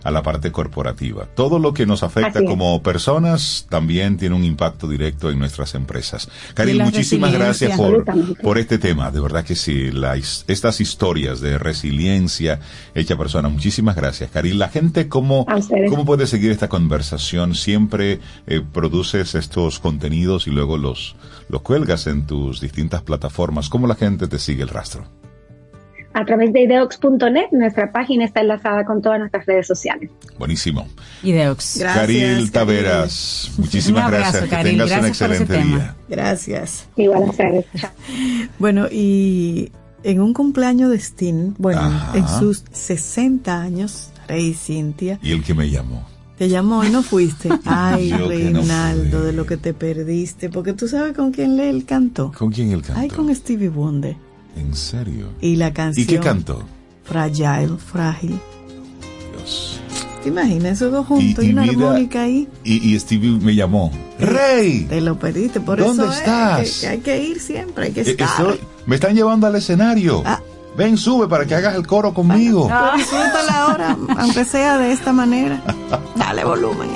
a la parte corporativa. Todo lo que nos afecta como personas también tiene un impacto directo en nuestras empresas. Karil, muchísimas gracias por, por este tema. De verdad que sí, la estas historias de resiliencia hecha persona. Muchísimas gracias, Karil. La gente, ¿cómo, cómo puede seguir esta conversación? Siempre eh, produces estos contenidos y luego los, los cuelgas en tus distintas plataformas. ¿Cómo la gente te sigue el rastro? A través de ideox.net, nuestra página está enlazada con todas nuestras redes sociales. Buenísimo. Ideox. Karil Taveras, muchísimas Un abrazo, gracias. Que Karil. tengas un Gracias por ese excelente tema. día. Gracias. Igual a ustedes. Bueno, y en un cumpleaños de Sting, bueno, Ajá. en sus 60 años, Rey Cintia, Y el que me llamó. te llamó y no fuiste. Ay, Yo que no Reinaldo, de lo que te perdiste, porque tú sabes con quién él cantó. ¿Con quién él cantó? Ay, con Stevie Wonder. ¿En serio? Y la canción. ¿Y qué cantó? Fragile, frágil. Dios. ¿Te imaginas esos dos juntos y, y una mira- armónica ahí? Y, y Stevie me llamó. ¡Rey! Te lo perdiste, por ¿Dónde eso es estás? que- que hay que ir siempre, hay que Eh, estar. estoy- me están llevando al escenario. Ah. Ven, sube para que hagas el coro conmigo. Disfrútala ahora, aunque sea de esta manera. Dale volumen.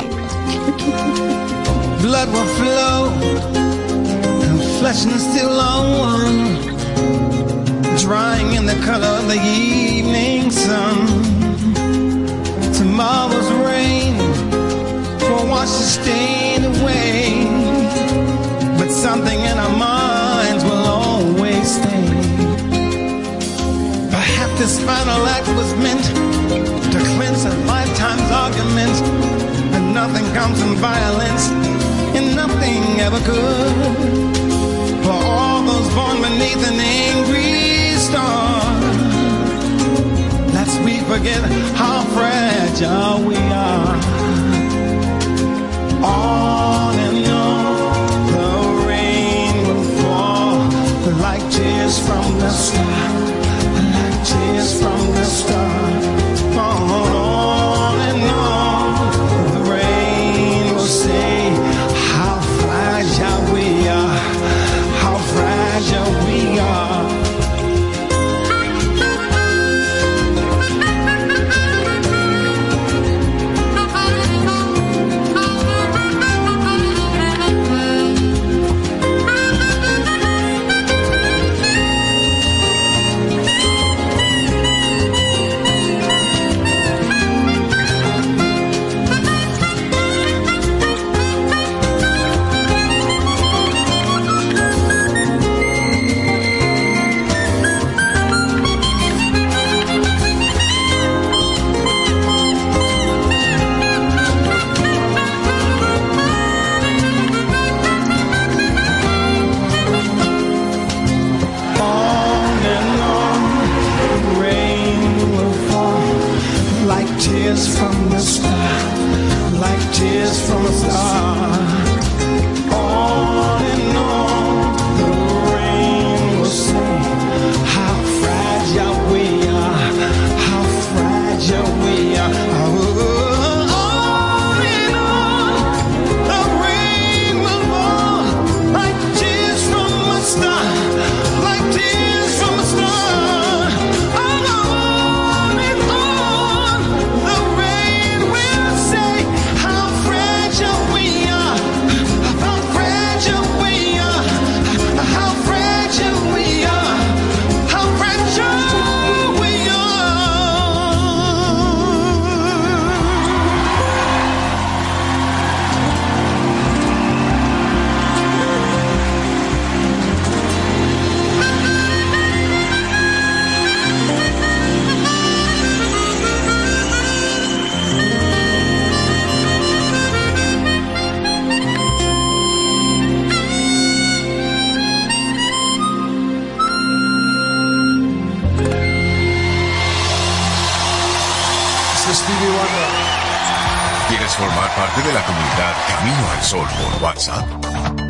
blood will flow, and flesh and still on, final act was meant to cleanse a lifetime's argument. And nothing comes from violence, and nothing ever could. For all those born beneath an angry star. Lest we forget how fragile we are. On and on, the rain will fall like tears from the sky, tears from the star. Sol por WhatsApp?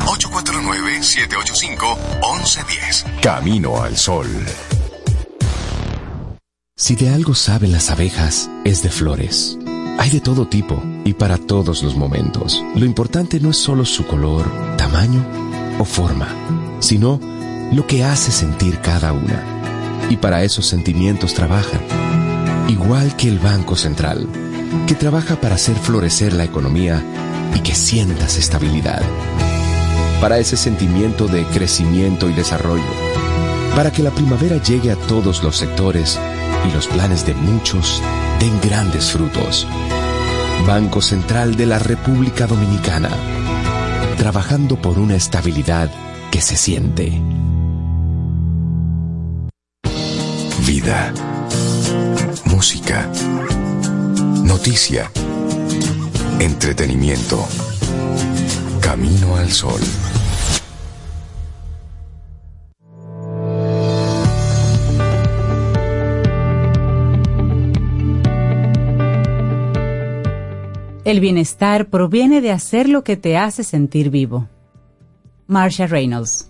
849-785-1110. Camino al Sol. Si de algo saben las abejas, es de flores. Hay de todo tipo y para todos los momentos. Lo importante no es solo su color, tamaño o forma, sino lo que hace sentir cada una. Y para esos sentimientos trabajan. Igual que el Banco Central, que trabaja para hacer florecer la economía y que sientas estabilidad. Para ese sentimiento de crecimiento y desarrollo. Para que la primavera llegue a todos los sectores y los planes de muchos den grandes frutos. Banco Central de la República Dominicana. Trabajando por una estabilidad que se siente. Vida. Música. Noticia. Entretenimiento. Camino al Sol. El bienestar proviene de hacer lo que te hace sentir vivo. Marsha Reynolds.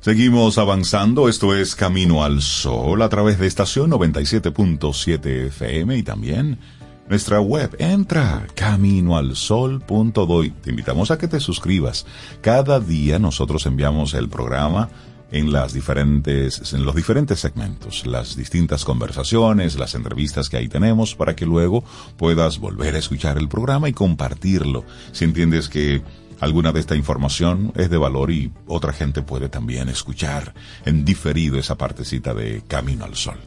Seguimos avanzando, esto es Camino al Sol a través de estación 97.7 FM y también nuestra web. Entra caminoalsol.do y te invitamos a que te suscribas. Cada día nosotros enviamos el programa en las diferentes en los diferentes segmentos, las distintas conversaciones, las entrevistas que ahí tenemos para que luego puedas volver a escuchar el programa y compartirlo. Si entiendes que alguna de esta información es de valor y otra gente puede también escuchar en diferido esa partecita de Camino al Sol.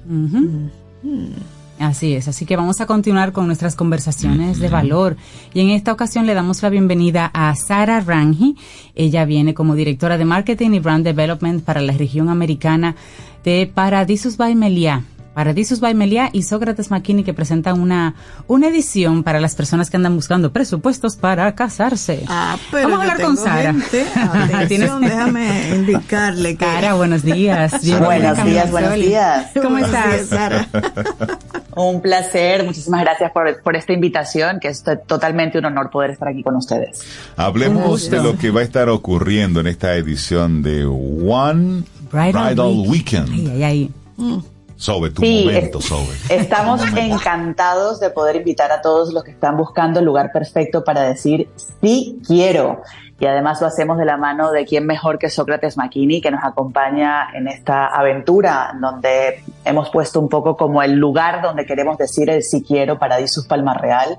Así es, así que vamos a continuar con nuestras conversaciones de valor. Y en esta ocasión le damos la bienvenida a Sara Rangi. Ella viene como directora de Marketing y Brand Development para la región americana de Paradisus by Meliá. Paradisus by Meliá y Sócrates McKinney que presentan una, una edición para las personas que andan buscando presupuestos para casarse. Ah, pero Vamos a hablar con Sara. Atención, déjame indicarle que... Sara, buenos días. Buenos días, buenos días. ¿Cómo Buenos estás? días, Sara. Un placer, muchísimas gracias por, por esta invitación, que es to- totalmente un honor poder estar aquí con ustedes. Hablemos de lo que va a estar ocurriendo en esta edición de One Bridal Bridal, Week. Weekend. Ay, ay, ay. Sobe tu Sí, momento, Sobe. Estamos encantados de poder invitar a todos los que están buscando el lugar perfecto para decir sí quiero. Y además lo hacemos de la mano de quién mejor que Sócrates McKinney, que nos acompaña en esta aventura, donde hemos puesto un poco como el lugar donde queremos decir el sí quiero, Paradisus Palma Real,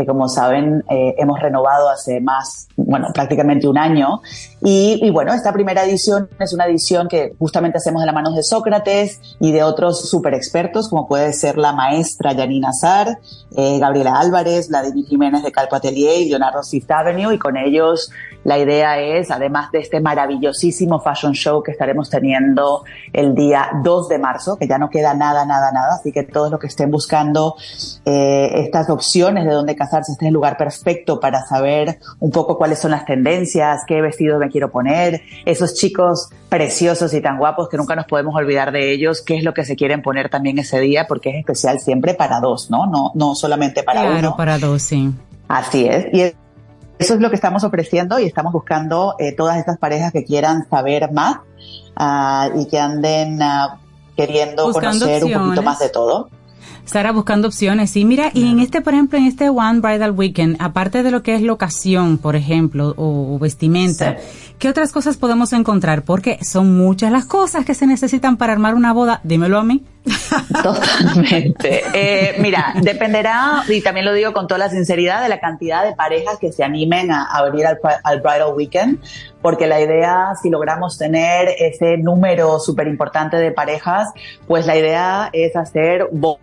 que como saben eh, hemos renovado hace más, bueno, prácticamente un año. Y, y bueno, esta primera edición es una edición que justamente hacemos de la mano de Sócrates y de otros super expertos, como puede ser la maestra Janina Azar, eh, Gabriela Álvarez, Vladimir Jiménez de Calpo Atelier y Leonardo Fifth Avenue. Y con ellos la idea es, además de este maravillosísimo fashion show que estaremos teniendo el día 2 de marzo, que ya no queda nada, nada, nada, así que todos los que estén buscando eh, estas opciones de dónde casarse, este es el lugar perfecto para saber un poco cuáles son las tendencias, qué vestido me quiero poner, esos chicos preciosos y tan guapos que nunca nos podemos olvidar de ellos, qué es lo que se quieren poner también ese día, porque es especial siempre para dos, ¿no? No, no solamente para Claro, uno. para dos, sí. Así es. Y es- eso es lo que estamos ofreciendo y estamos buscando eh, todas estas parejas que quieran saber más ah, y que anden ah, queriendo Buscando conocer un poquito más de todo. Estará buscando opciones, sí. Mira, y en este, por ejemplo, en este One Bridal Weekend, aparte de lo que es locación, por ejemplo, o, o vestimenta, ¿qué otras cosas podemos encontrar? Porque son muchas las cosas que se necesitan para armar una boda. Dímelo a mí. Totalmente. Eh, mira, dependerá, y también lo digo con toda la sinceridad, de la cantidad de parejas que se animen a, a venir al, al Bridal Weekend, porque la idea, si logramos tener ese número súper importante de parejas, pues la idea es hacer bo-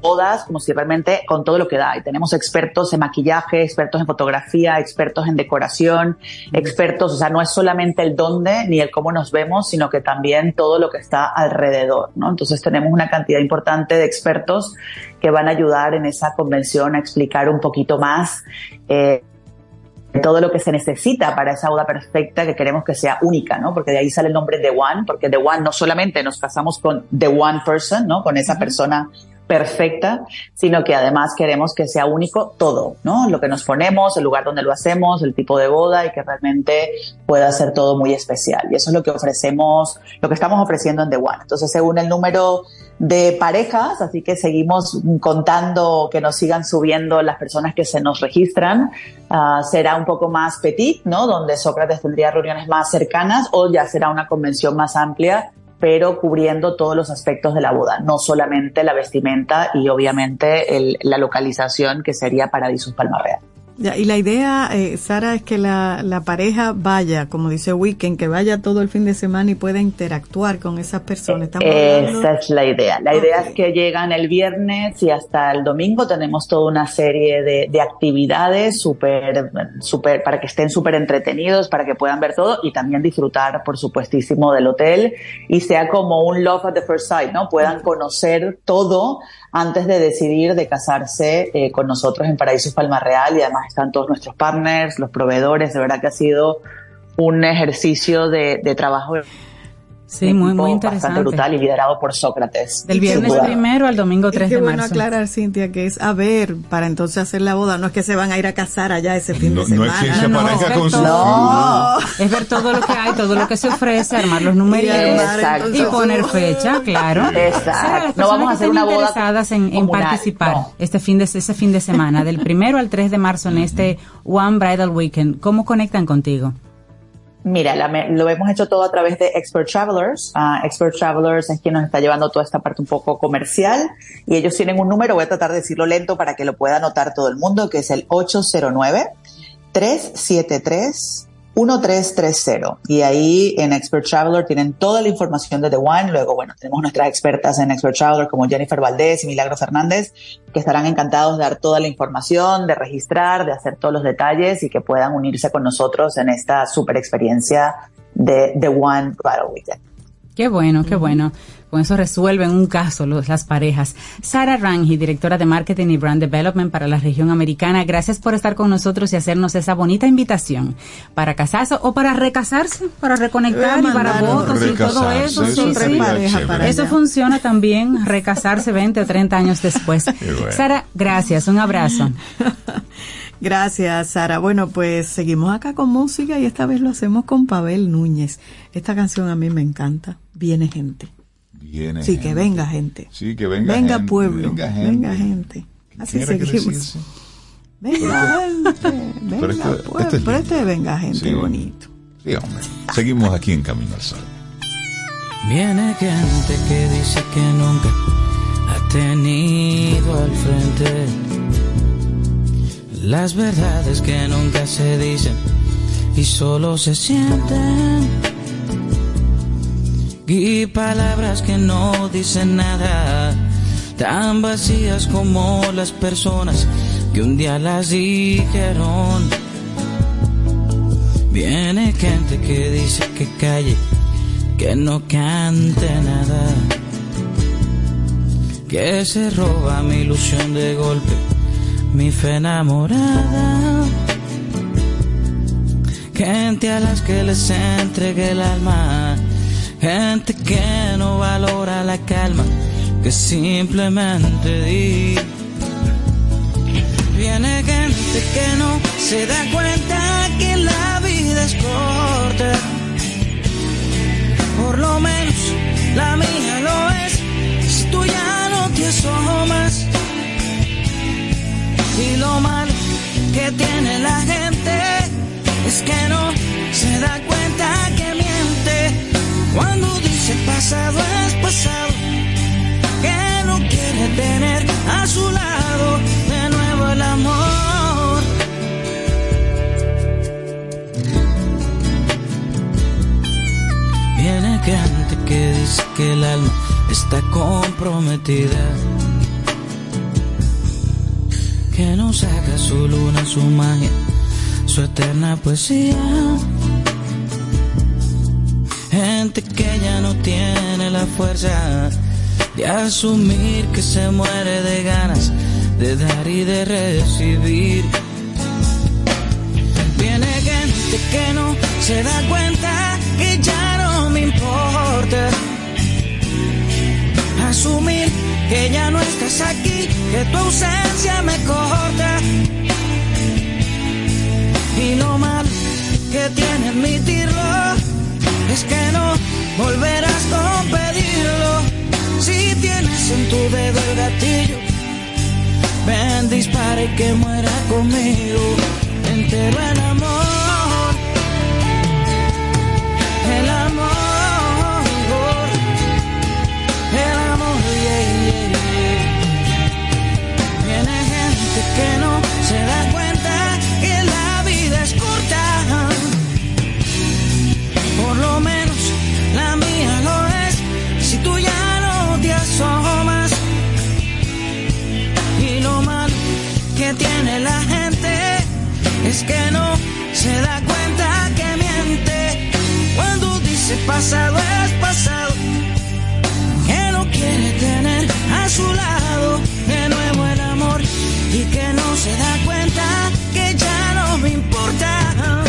bodas como si realmente con todo lo que da. Y tenemos expertos en maquillaje, expertos en fotografía, expertos en decoración, expertos, o sea, no es solamente el dónde ni el cómo nos vemos, sino que también todo lo que está alrededor, ¿no? Entonces tenemos una cantidad importante de expertos que van a ayudar en esa convención a explicar un poquito más eh, todo lo que se necesita para esa boda perfecta que queremos que sea única, ¿no? Porque de ahí sale el nombre The One, porque The One no solamente nos casamos con The One Person, ¿no? Con esa persona perfecta, sino que además queremos que sea único todo, ¿no? Lo que nos ponemos, el lugar donde lo hacemos, el tipo de boda y que realmente pueda ser todo muy especial. Y eso es lo que ofrecemos, lo que estamos ofreciendo en The One. Entonces, según el número de parejas, así que seguimos contando que nos sigan subiendo las personas que se nos registran. Ah, será un poco más petit, ¿no? Donde Sócrates tendría reuniones más cercanas o ya será una convención más amplia, pero cubriendo todos los aspectos de la boda, no solamente la vestimenta y obviamente el- la localización que sería Paradisus Palma Real. Ya, y la idea, eh, Sara, es que la, la pareja vaya, como dice Weekend, que vaya todo el fin de semana y pueda interactuar con esas personas. Esa es la idea. La idea es que llegan el viernes y hasta el domingo tenemos toda una serie de, de actividades súper, súper, para que estén súper entretenidos, para que puedan ver todo y también disfrutar, por supuestísimo, del hotel y sea como un love at the first sight, ¿no? Puedan conocer todo antes de decidir de casarse eh, con nosotros en Paraísos Palma Real y además están todos nuestros partners, los proveedores, de verdad que ha sido un ejercicio de, de trabajo Sí, muy, muy bastante interesante. brutal y liderado por Sócrates. Del viernes primero al domingo Y 3 qué de bueno marzo. aclarar, Cintia, que es a ver para entonces hacer la boda. No es que se van a ir a casar allá ese fin No- de no semana. es que se No, aparezca es con su... todo. Es ver todo lo que hay, todo lo que se ofrece, armar los numeritos y poner fecha, claro. Exacto. Sara, las No vamos a hacer una boda interesadas en, en participar no. este fin de ese fin de semana, del primero al 3 de marzo en este One Bridal Weekend, ¿cómo conectan contigo? Mira, la lo hemos hecho todo a través de Expert Travelers. Ah, Expert Travelers es quien nos está llevando toda esta parte un poco comercial y ellos tienen un número, voy a tratar de decirlo lento para que lo pueda anotar todo el mundo, que es el 809-373. 1330 y ahí en Expert Traveler tienen toda la información de The One. Luego, bueno, tenemos nuestras expertas en Expert Traveler como Jennifer Valdés y Milagro Fernández que estarán encantados de dar toda la información, de registrar, de hacer todos los detalles y que puedan unirse con nosotros en esta super experiencia de The One Bridal Weekend. Qué bueno, qué bueno. Con eso resuelven un caso los- las parejas. Sara Rangi, directora de Marketing y Brand Development para la región americana, gracias por estar con nosotros y hacernos esa bonita invitación para casarse o para recasarse, para reconectar y para votos y todo eso. eso Sí, sí. pareja para Eso allá. funciona también, recasarse 20 o 30 años después. bueno. Sara, gracias, un abrazo. Gracias, Sara. Bueno, pues seguimos acá con música y esta vez lo hacemos con Pavel Núñez. Esta canción a mí me encanta. Viene gente. Viene Sí, que venga gente. Sí, que venga Venga gente, pueblo. venga gente. Venga gente. Así seguimos. Venga gente. Venga Pero este- pueblo. este es Pero este venga gente Sí. bonito. Sí, hombre. Seguimos aquí en Camino al Sol. Viene gente que dice que nunca ha tenido al frente las verdades que nunca se dicen y solo se sienten y palabras que no dicen nada tan vacías como las personas que un día las dijeron viene gente que dice que calle que no cante nada, que se roba mi ilusión de golpe, mi fe enamorada. Gente a las que les entregue el alma, gente que no valora la calma, que simplemente di. Viene gente que no se da cuenta que la vida es corta por lo menos la mía lo es. Si tú ya no te asomas. Y lo malo que tiene la gente es que no se da cuenta que. Cuando dice pasado es pasado. Que no quiere tener a su lado de nuevo el amor. Viene gente que dice que el alma está comprometida. Que no saca su luna, su magia, su eterna poesía. Gente que ya no tiene la fuerza de asumir que se muere de ganas de dar y de recibir. Viene gente que no se da cuenta que ya no me importa. Asumir que ya no estás aquí, que tu ausencia me corta. Y lo mal que tiene admitirlo es que no volverás con pedirlo. Si tienes en tu dedo el gatillo, ven, dispara y que muera conmigo. Entero el amor, el amor, el amor, yeah, yeah, yeah. Viene gente que no se da tiene la gente es que no se da cuenta que miente. Cuando dice pasado es pasado. Que no quiere tener a su lado de nuevo el amor. Y que no se da cuenta que ya no me importa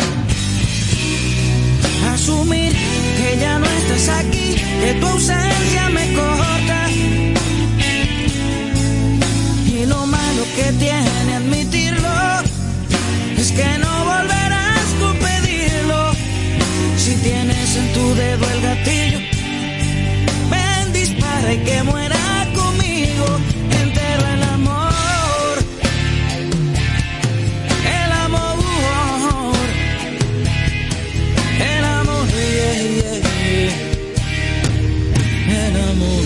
asumir que ya no estás aquí, que tu ausencia me corta. Gatillo, ven, dispara y que muera conmigo entero el amor. El amor. El amor, yeah, yeah, yeah. El amor.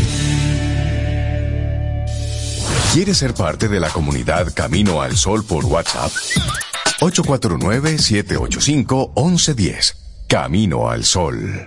¿Quieres ser parte de la comunidad Camino al Sol por WhatsApp? 849-785-1110. Camino al Sol.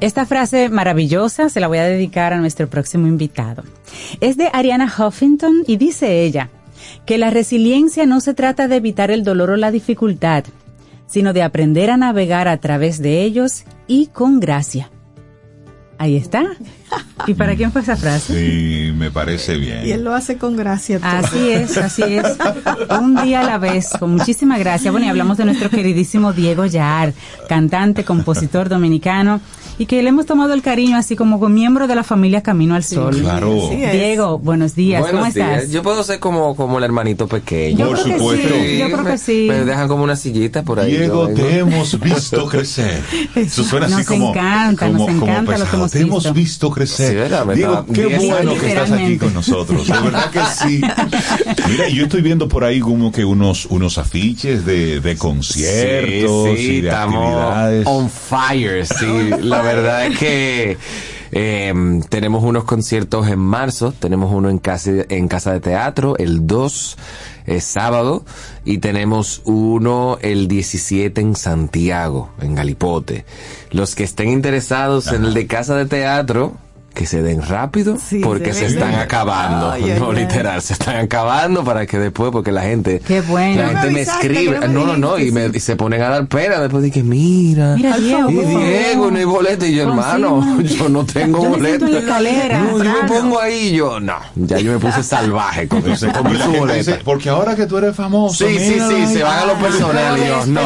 Esta frase maravillosa se la voy a dedicar a nuestro próximo invitado. Es de Ariana Huffington y dice ella que la resiliencia no se trata de evitar el dolor o la dificultad, sino de aprender a navegar a través de ellos y con gracia. Ahí está. ¿Y para quién fue esa frase? Sí, me parece bien. Y él lo hace con gracia. todo. Así es, así es. Un día a la vez, con muchísima gracia. Bueno, y hablamos de nuestro queridísimo Diego Yar, cantante, compositor dominicano, y que le hemos tomado el cariño así como con miembro de la familia Camino al Sol. claro. Diego, buenos días, ¿cómo Buenos días. estás? Yo puedo ser como, como el hermanito pequeño. Yo Por creo que supuesto. sí, yo creo que sí. Me dejan como una sillita por ahí. Diego, yo te hemos visto crecer. Eso suena así Nos como. encanta, nos como- como encanta lo que pesado. hemos Te hemos visto. crecer. Sí, ¿verdad? Me Diego, qué diez bueno que estás aquí con nosotros. De verdad que sí. Mira, yo estoy viendo por ahí como que unos, unos afiches de, de conciertos Sí, sí, y de estamos actividades. on fire, sí. La verdad es que eh, tenemos unos conciertos en marzo, tenemos uno en casa, en casa de teatro, el 2 es sábado, y tenemos uno el 17 en Santiago, en Galipote. Los que estén interesados en el de casa de teatro, que se den rápido porque se están acabando. Ay, no ay. literal, se están acabando para que después, porque la gente, Qué bueno. la No me gente me avisaste, escribe, no me no, no, no, y, me, y se ponen a dar pena después de que mira, Mira, Diego, y. Diego, no hay boleta, y yo, hermano, yo no tengo Yo me escalera, No, yo me pongo ahí, yo, no, ya yo me puse salvaje con eso, Entonces, compré la su boleta. dice, porque ahora que tú eres famoso. Sí, sí, sí, ahí". se van a lo personal y yo, no.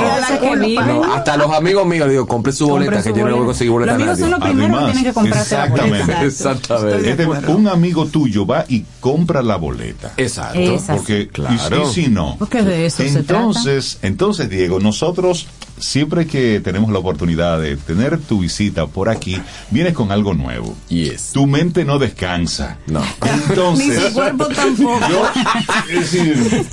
Hasta los amigos míos le digo, compre su boleta, que yo no voy a conseguir boleta Los amigos son los primeros que tienen que comprarse la boleta. Exactamente. Exactamente. Este, un amigo tuyo va y compra la boleta. Exacto. Porque, Claro. y, si no. Porque de eso se entonces, entonces, Diego, nosotros siempre que tenemos la oportunidad de tener tu visita por aquí, vienes con algo nuevo. Yes. Tu mente no descansa. No. Entonces, Ni su cuerpo tampoco. yo, es decir,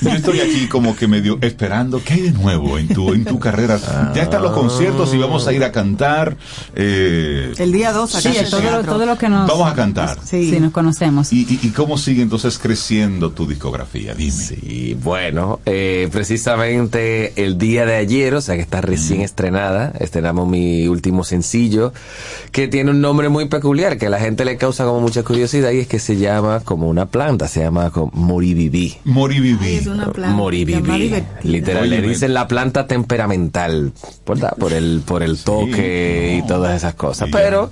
yo estoy aquí como que medio esperando qué hay de nuevo en tu en tu carrera. Ya están los conciertos y vamos a ir a cantar. eh, El día 2 acá Sí, todo, lo, teatro. todo lo que nos... Vamos a cantar. Sí. Sí, nos conocemos. ¿Y, y, y cómo sigue entonces creciendo tu discografía? Dime. Sí, bueno, eh, precisamente el día de ayer, o sea que está recién estrenada, estrenamos mi último sencillo, que tiene un nombre muy peculiar, que a la gente le causa como mucha curiosidad, y es que se llama como una planta, se llama como Moriviví. Moriviví. Es una planta. divertida. Literal, le dicen la planta temperamental, ¿verdad? Por el, por el toque no. y todas esas cosas. Sí. Pero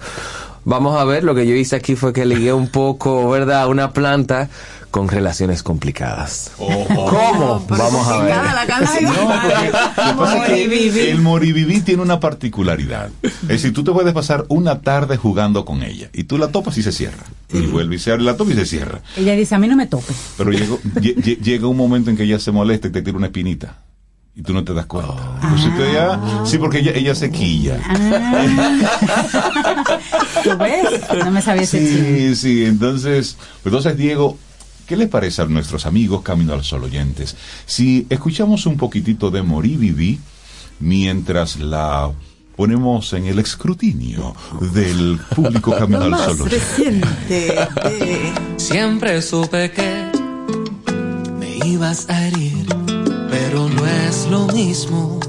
vamos a ver, lo que yo hice aquí fue que ligué un poco, ¿verdad? Una planta con relaciones complicadas. ¿Cómo? Pero Vamos a ver. la. No, porque lo que pasa es que Moriviví. el moriviví tiene una particularidad. Es decir, tú te puedes pasar una tarde jugando con ella y tú la topas y se cierra. Y vuelve y se abre la topa y se cierra. Ella dice, a mí no me toques. Pero llegó- lle- lle- llega un momento en que ella se molesta y te tira una espinita. Y tú no te das cuenta. Entonces ya- sí, porque ella, ella se quilla. ¿Tú ves? No me sabía ese. Sí, sí, entonces, pues entonces Diego, ¿qué les parece a nuestros amigos Camino al Sol oyentes? Si escuchamos un poquitito de Morí Viví mientras la ponemos en el escrutinio del público Camino al Sol oyente. Siempre supe que me ibas a herir, pero no es lo mismo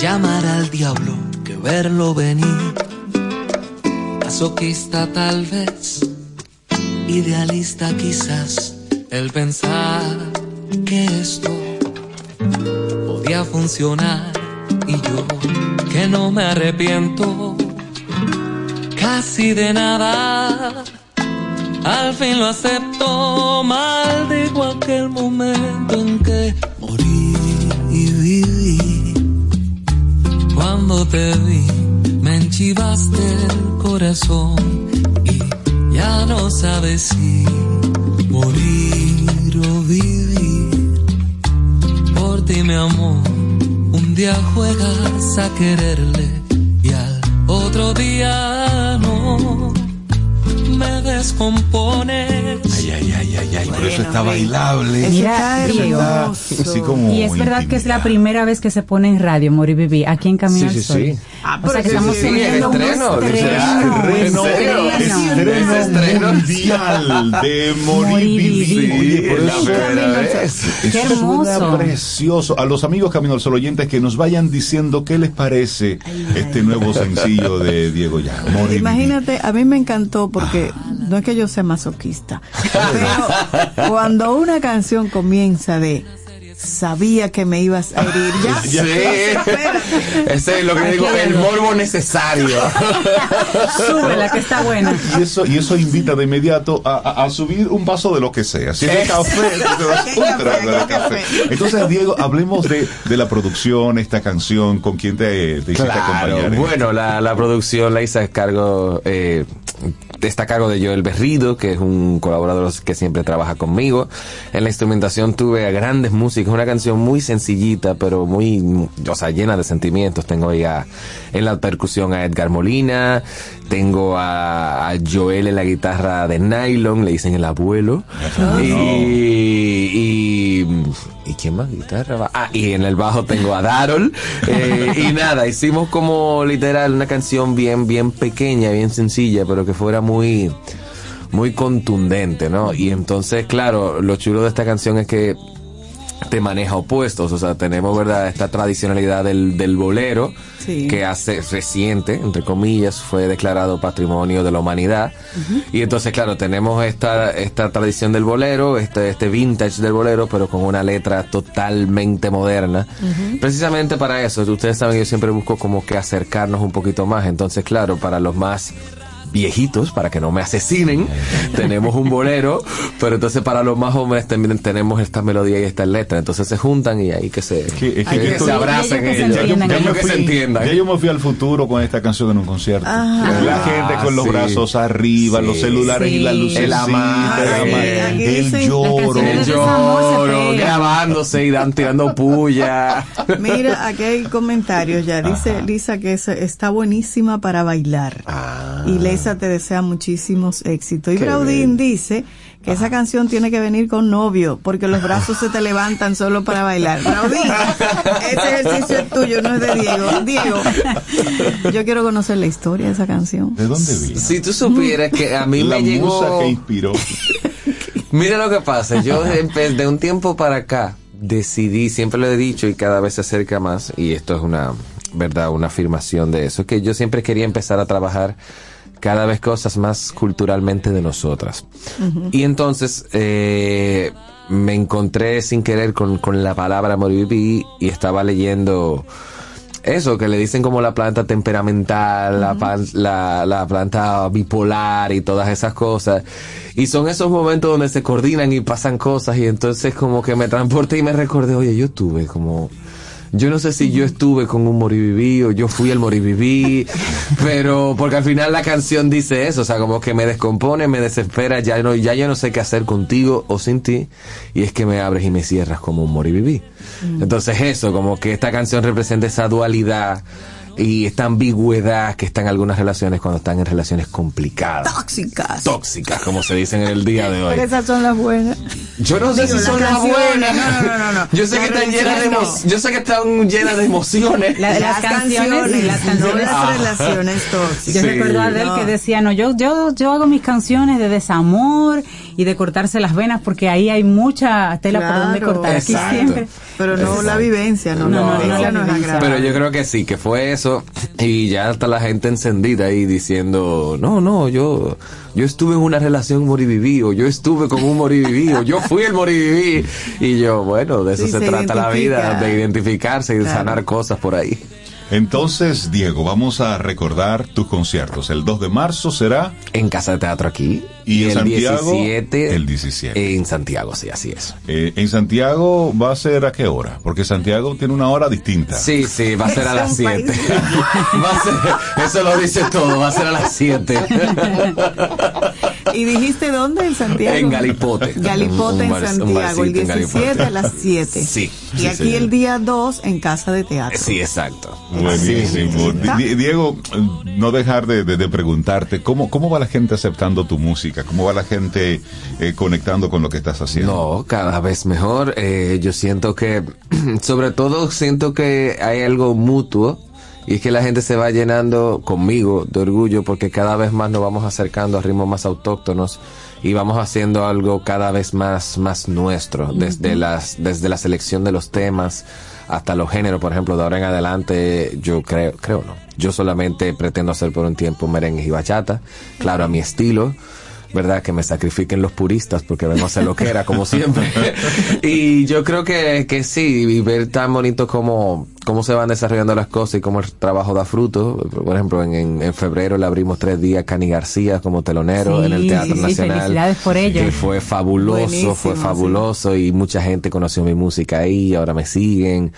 llamar al diablo que verlo venir. Masoquista tal vez, idealista quizás, el pensar que esto podía funcionar y yo que no me arrepiento casi de nada. Al fin lo acepto, maldigo aquel momento en que morí y viví. Cuando te vi, me enchivaste el corazón y ya no sabes si morir o vivir. Por ti, mi amor, un día juegas a quererle y al otro día no me descompones. Ay, ay, ay, ay, ay, pero eso está bailable. Mira, Eso está así como Y es verdad que es la primera vez que se pone en radio Mori Viví, aquí en Camino Sí, al sí, Sol. sí. o sea que sí, estamos sí, teniendo un estreno, ah, Estreno, Estreno. mundial de Mori Viví. Oye, por La eso- primera vez. Qué hermoso. precioso. A los amigos Camino al Sol oyentes que nos vayan diciendo qué les parece este nuevo sencillo de Diego Viví. Imagínate, a mí me encantó porque no es que yo sea masoquista, pero cuando una canción comienza de sabía que me ibas a herir, ya, Sí. espérate. Ese es lo que digo, el morbo necesario. Súbela, que está buena. Y eso, y eso invita de inmediato a, a- a subir un vaso de lo que sea. Si es de café, te das un trago de café. Entonces, Diego, hablemos de, de la producción, esta canción, con quién te, te hiciste Claro, acompañar. bueno, la, la producción la hice a cargo, eh, está a cargo de Joel Berrido, que es un colaborador que siempre trabaja conmigo. En la instrumentación tuve a grandes músicos, una canción muy sencillita, pero muy, o sea, llena de sentimientos. Tengo ahí a- en la percusión a Edgar Molina, tengo a, a Joel en la guitarra de nylon, le dicen el abuelo. Y, y, ¿y quién más guitarra? Ah, y en el bajo tengo a Darol. Eh, y nada, hicimos como literal una canción bien, bien pequeña, bien sencilla, pero que fuera muy, muy contundente, ¿no? Y entonces, claro, lo chulo de esta canción es que te maneja opuestos, o sea, tenemos, ¿verdad?, esta tradicionalidad del, del bolero, Sí. que hace reciente, entre comillas, fue declarado patrimonio de la humanidad. Y entonces, claro, tenemos esta, esta tradición del bolero, este, este vintage del bolero, pero con una letra totalmente moderna. Precisamente para eso, ustedes saben, yo siempre busco como que acercarnos un poquito más. Entonces, claro, para los más viejitos, para que no me asesinen, tenemos un bolero, pero entonces para los más jóvenes también tenemos esta melodía y esta letra. Entonces se juntan y ahí que se, es que ahí que esto- se abracen ellos que se ellos. entiendan, ya yo me fui al futuro con esta canción en un concierto. Ah. la gente con los sí. brazos arriba, Sí. los celulares y las luces. El. Aquí el lloro. El se lloro, grabándose y dan tirando puya. Mira, aquí hay comentarios ya. Dice Lisa que es- está buenísima para bailar. Y Te desea muchísimos éxitos. Y Qué Braudín dice que esa canción tiene que venir con novio, porque los brazos se te levantan solo para bailar. Braudín, ese ejercicio es tuyo, no es de Diego. Diego, yo quiero conocer la historia de esa canción. ¿De dónde vino? Si tú supieras que a mí la me llegó... musa que inspiró. Mira lo que pasa, yo de, de un tiempo para acá decidí, siempre lo he dicho y cada vez se acerca más, y esto es una verdad, una afirmación de eso, que yo siempre quería empezar a trabajar cada vez cosas más culturalmente de nosotras. Y entonces eh, me encontré sin querer con, con la palabra moribibi y estaba leyendo eso, que le dicen como la planta temperamental, la, la, la planta bipolar y todas esas cosas. Y son esos momentos donde se coordinan y pasan cosas y entonces como que me transporté y me recordé, oye, yo tuve como... Yo no sé si yo estuve con un moriviví o yo fui el moriviví, pero porque al final la canción dice eso, o sea, como que me descompone, me desespera, ya no, ya yo no sé qué hacer contigo o sin ti, y es que me abres y me cierras como un moriviví. Entonces eso, como que esta canción representa esa dualidad y esta ambigüedad que está en algunas relaciones cuando están en relaciones complicadas. Tóxicas. Tóxicas, como se dicen en el día de hoy. Pero esas son las buenas. Yo no sé Digo, si son las buenas. no, no, no, no. Yo sé que están llenas de Yo sé que están llenas de emociones. La- las, canciones, las canciones. Ah. relaciones tóxicas. Yo Sí. recuerdo a Adele No. que decía, no, yo, yo, yo hago mis canciones de desamor y de cortarse las venas porque ahí hay mucha tela por donde cortar. Aquí exacto. siempre. Pero no Exacto. la vivencia, no, No, la no, la vivencia. Pero yo creo que sí, que fue eso. Y ya está la gente encendida ahí diciendo, no, no, yo, yo estuve en una relación moriviví, o yo estuve con un moriviví, o yo fui el moriviví. Y yo, bueno, de eso Sí, se, se trata la vida, de identificarse y de Claro. sanar cosas por ahí. Entonces, Diego, vamos a recordar tus conciertos. El 2 de marzo será En Casa de Teatro aquí. Y en el Santiago, 17. el 17. En Santiago, sí, así es. Eh, en Santiago va a ser a qué hora? Porque Santiago tiene una hora distinta. Sí, sí, va a ser a las un 7. país. Va a ser, eso lo dice todo, va a ser a las 7. ¿Y dijiste dónde? En Santiago. En Galipote. Galipote Un en bar- un Santiago, el barcito en 17 Galipote. a las 7. Sí. Y sí, aquí señor. el día 2 en Casa de Teatro. Sí, exacto. Buenísimo. Di- Diego, no dejar de, de- de preguntarte, ¿cómo, ¿cómo va la gente aceptando tu música? ¿Cómo va la gente eh, conectando con lo que estás haciendo? No, cada vez mejor. Eh, yo siento que, sobre todo, siento que hay algo mutuo y es que la gente se va llenando conmigo de orgullo porque cada vez más nos vamos acercando a ritmos más autóctonos y vamos haciendo algo cada vez más, más nuestro, desde las, desde la selección de los temas hasta los géneros, por ejemplo, de ahora en adelante, yo creo, creo no. Yo solamente pretendo hacer por un tiempo merengue y bachata, claro, a mi estilo. ¿Verdad? Que me sacrifiquen los puristas porque vengo a hacer lo que era, como siempre. y yo creo que, que sí, y ver tan bonito como cómo se van desarrollando las cosas y cómo el trabajo da fruto. Por ejemplo, en, en, en febrero le abrimos tres días Cani García como telonero Sí, en el Teatro sí, Nacional. felicidades por ello. Que fue fabuloso, Buenísimo, fue sí. fabuloso y mucha gente conoció mi música ahí, ahora me siguen.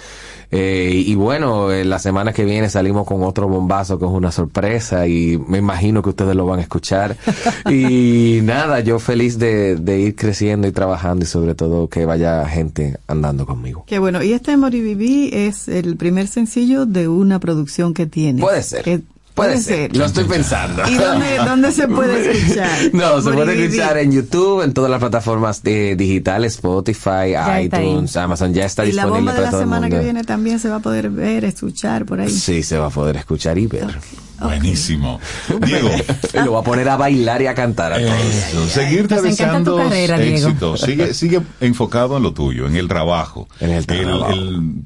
Eh, y bueno, eh, la semana que viene salimos con otro bombazo que es una sorpresa y me imagino que ustedes lo van a escuchar. y nada, yo feliz de, de ir creciendo y trabajando y sobre todo que vaya gente andando conmigo. Qué bueno. Y este Moriviví es el primer sencillo de una producción que tiene. Puede ser. Que- Puede ser, lo estoy pensando. ¿Y dónde, dónde se puede escuchar? No, se puede escuchar en YouTube, en todas las plataformas eh, digitales, Spotify, Ya iTunes, Amazon, ya está Y la disponible bomba de para la todo el semana que viene también se va a poder ver, escuchar por ahí. Sí, se va a poder escuchar y ver. Buenísimo. Diego. lo va a poner a bailar y a cantar a todos. Eso, seguirte deseando éxito. Sigue, sigue enfocado en lo tuyo, en el trabajo. En el trabajo.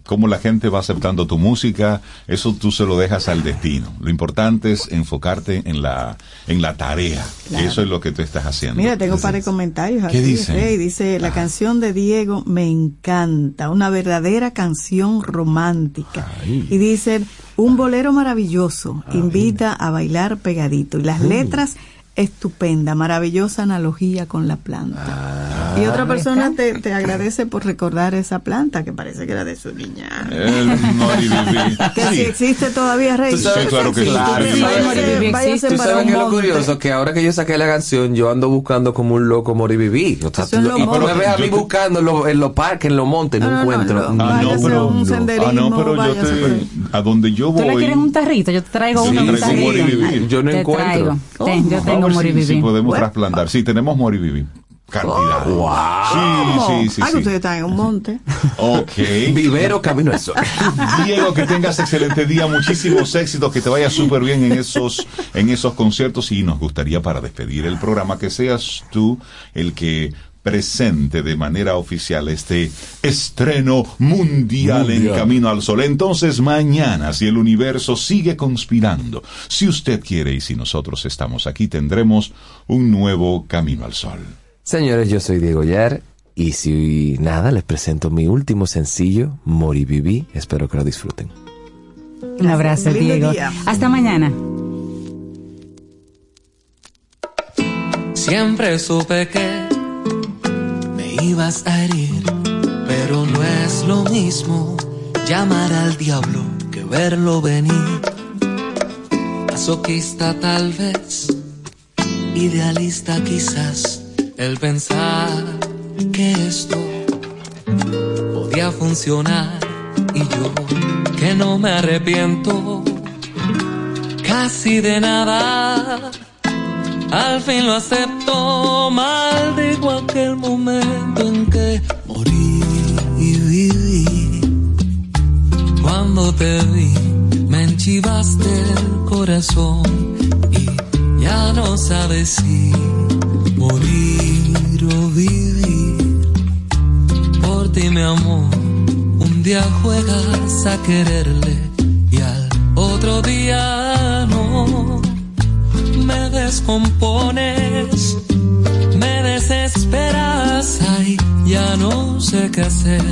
cómo la gente va aceptando tu música, eso tú se lo dejas al destino. Lo importante es enfocarte en la, en la tarea. Claro. Eso es lo que tú estás haciendo. Mira, tengo un par de comentarios ¿Qué aquí. dicen? Rey. Dice, la canción de Diego me encanta, una verdadera canción romántica. Y dice, un bolero maravilloso, invita a bailar pegadito. Y las letras, estupenda, maravillosa analogía con la planta. y otra persona te, te agradece por recordar esa planta que parece que era de su niña. Que si existe todavía, Rey. Tú sabes- Sí, claro que sí. Claro, Sí, tú sabes váyase- tú un lo curioso que ahora que yo saqué la canción yo ando buscando como un loco moriviví o sea, tú- y tú me ves a mí buscando en los, en los parques en los montes no, No, no, no, encuentro no. Ah, no, pero, un ah, no, senderismo, pero yo te, a donde yo ¿Tú le voy. quieres un tarrito? Yo te traigo Sí, uno. un un tarrito. Yo no encuentro. yo a tengo ver si-. Si, podemos Bueno. trasplantar. Sí, tenemos Moriviví. Cantidad. Wow. Sí, sí, sí. Ah, sí. ustedes están en un monte. Ok. Vivero Camino al Sol. Diego, que tengas excelente día, muchísimos éxitos, que te vaya súper bien en esos, en esos conciertos y nos gustaría para despedir el programa que seas tú el que presente de manera oficial este estreno mundial, en. Camino al Sol. Entonces mañana, si el universo sigue conspirando, si usted quiere y si nosotros estamos aquí, tendremos un nuevo Camino al Sol. Señores, yo soy Diego Yar y si nada, les presento mi último sencillo, Moriviví. Espero que lo disfruten. Un abrazo, Diego. Hasta mañana. Siempre supe que ibas a herir, pero no es lo mismo llamar al diablo que verlo venir. Masoquista tal vez, idealista quizás, el pensar que esto podía funcionar y yo que no me arrepiento casi de nada. Al fin lo acepto, maldigo aquel momento en que morí y viví. Cuando te vi, me enchivaste el corazón y ya no sabes si morir o vivir. Por ti, mi amor, un día juegas a quererle y al otro día no me descompones, me desesperas, ay, ya no sé qué hacer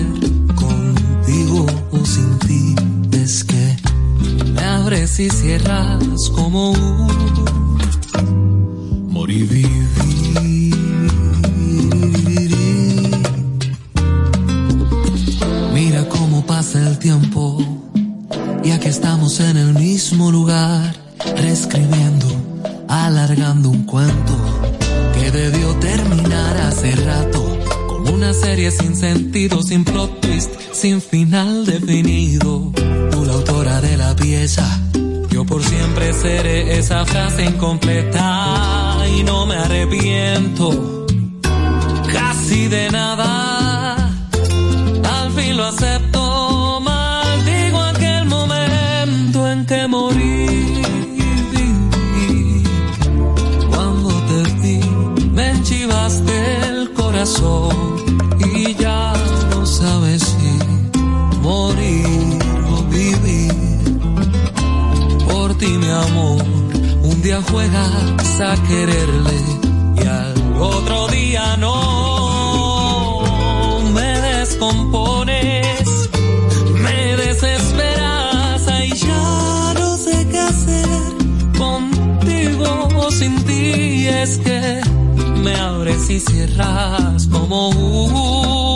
contigo o sin ti. Es que me abres y cierras como un moriviví. Mira cómo pasa el tiempo, ya que estamos en el mismo lugar, reescribiendo, alargando un cuento que debió terminar hace rato. Como una serie sin sentido, sin plot twist, sin final definido. Tú la autora de la pieza. Yo por siempre seré esa frase incompleta y no me arrepiento casi de nada. Al fin lo acepto, y ya no sabes si morir o vivir. Por ti, mi amor, un día juegas a quererle y al otro día no. Me descompones, me desesperas, ay, ya no sé qué hacer contigo o sin ti. Es que me abres y cierras como un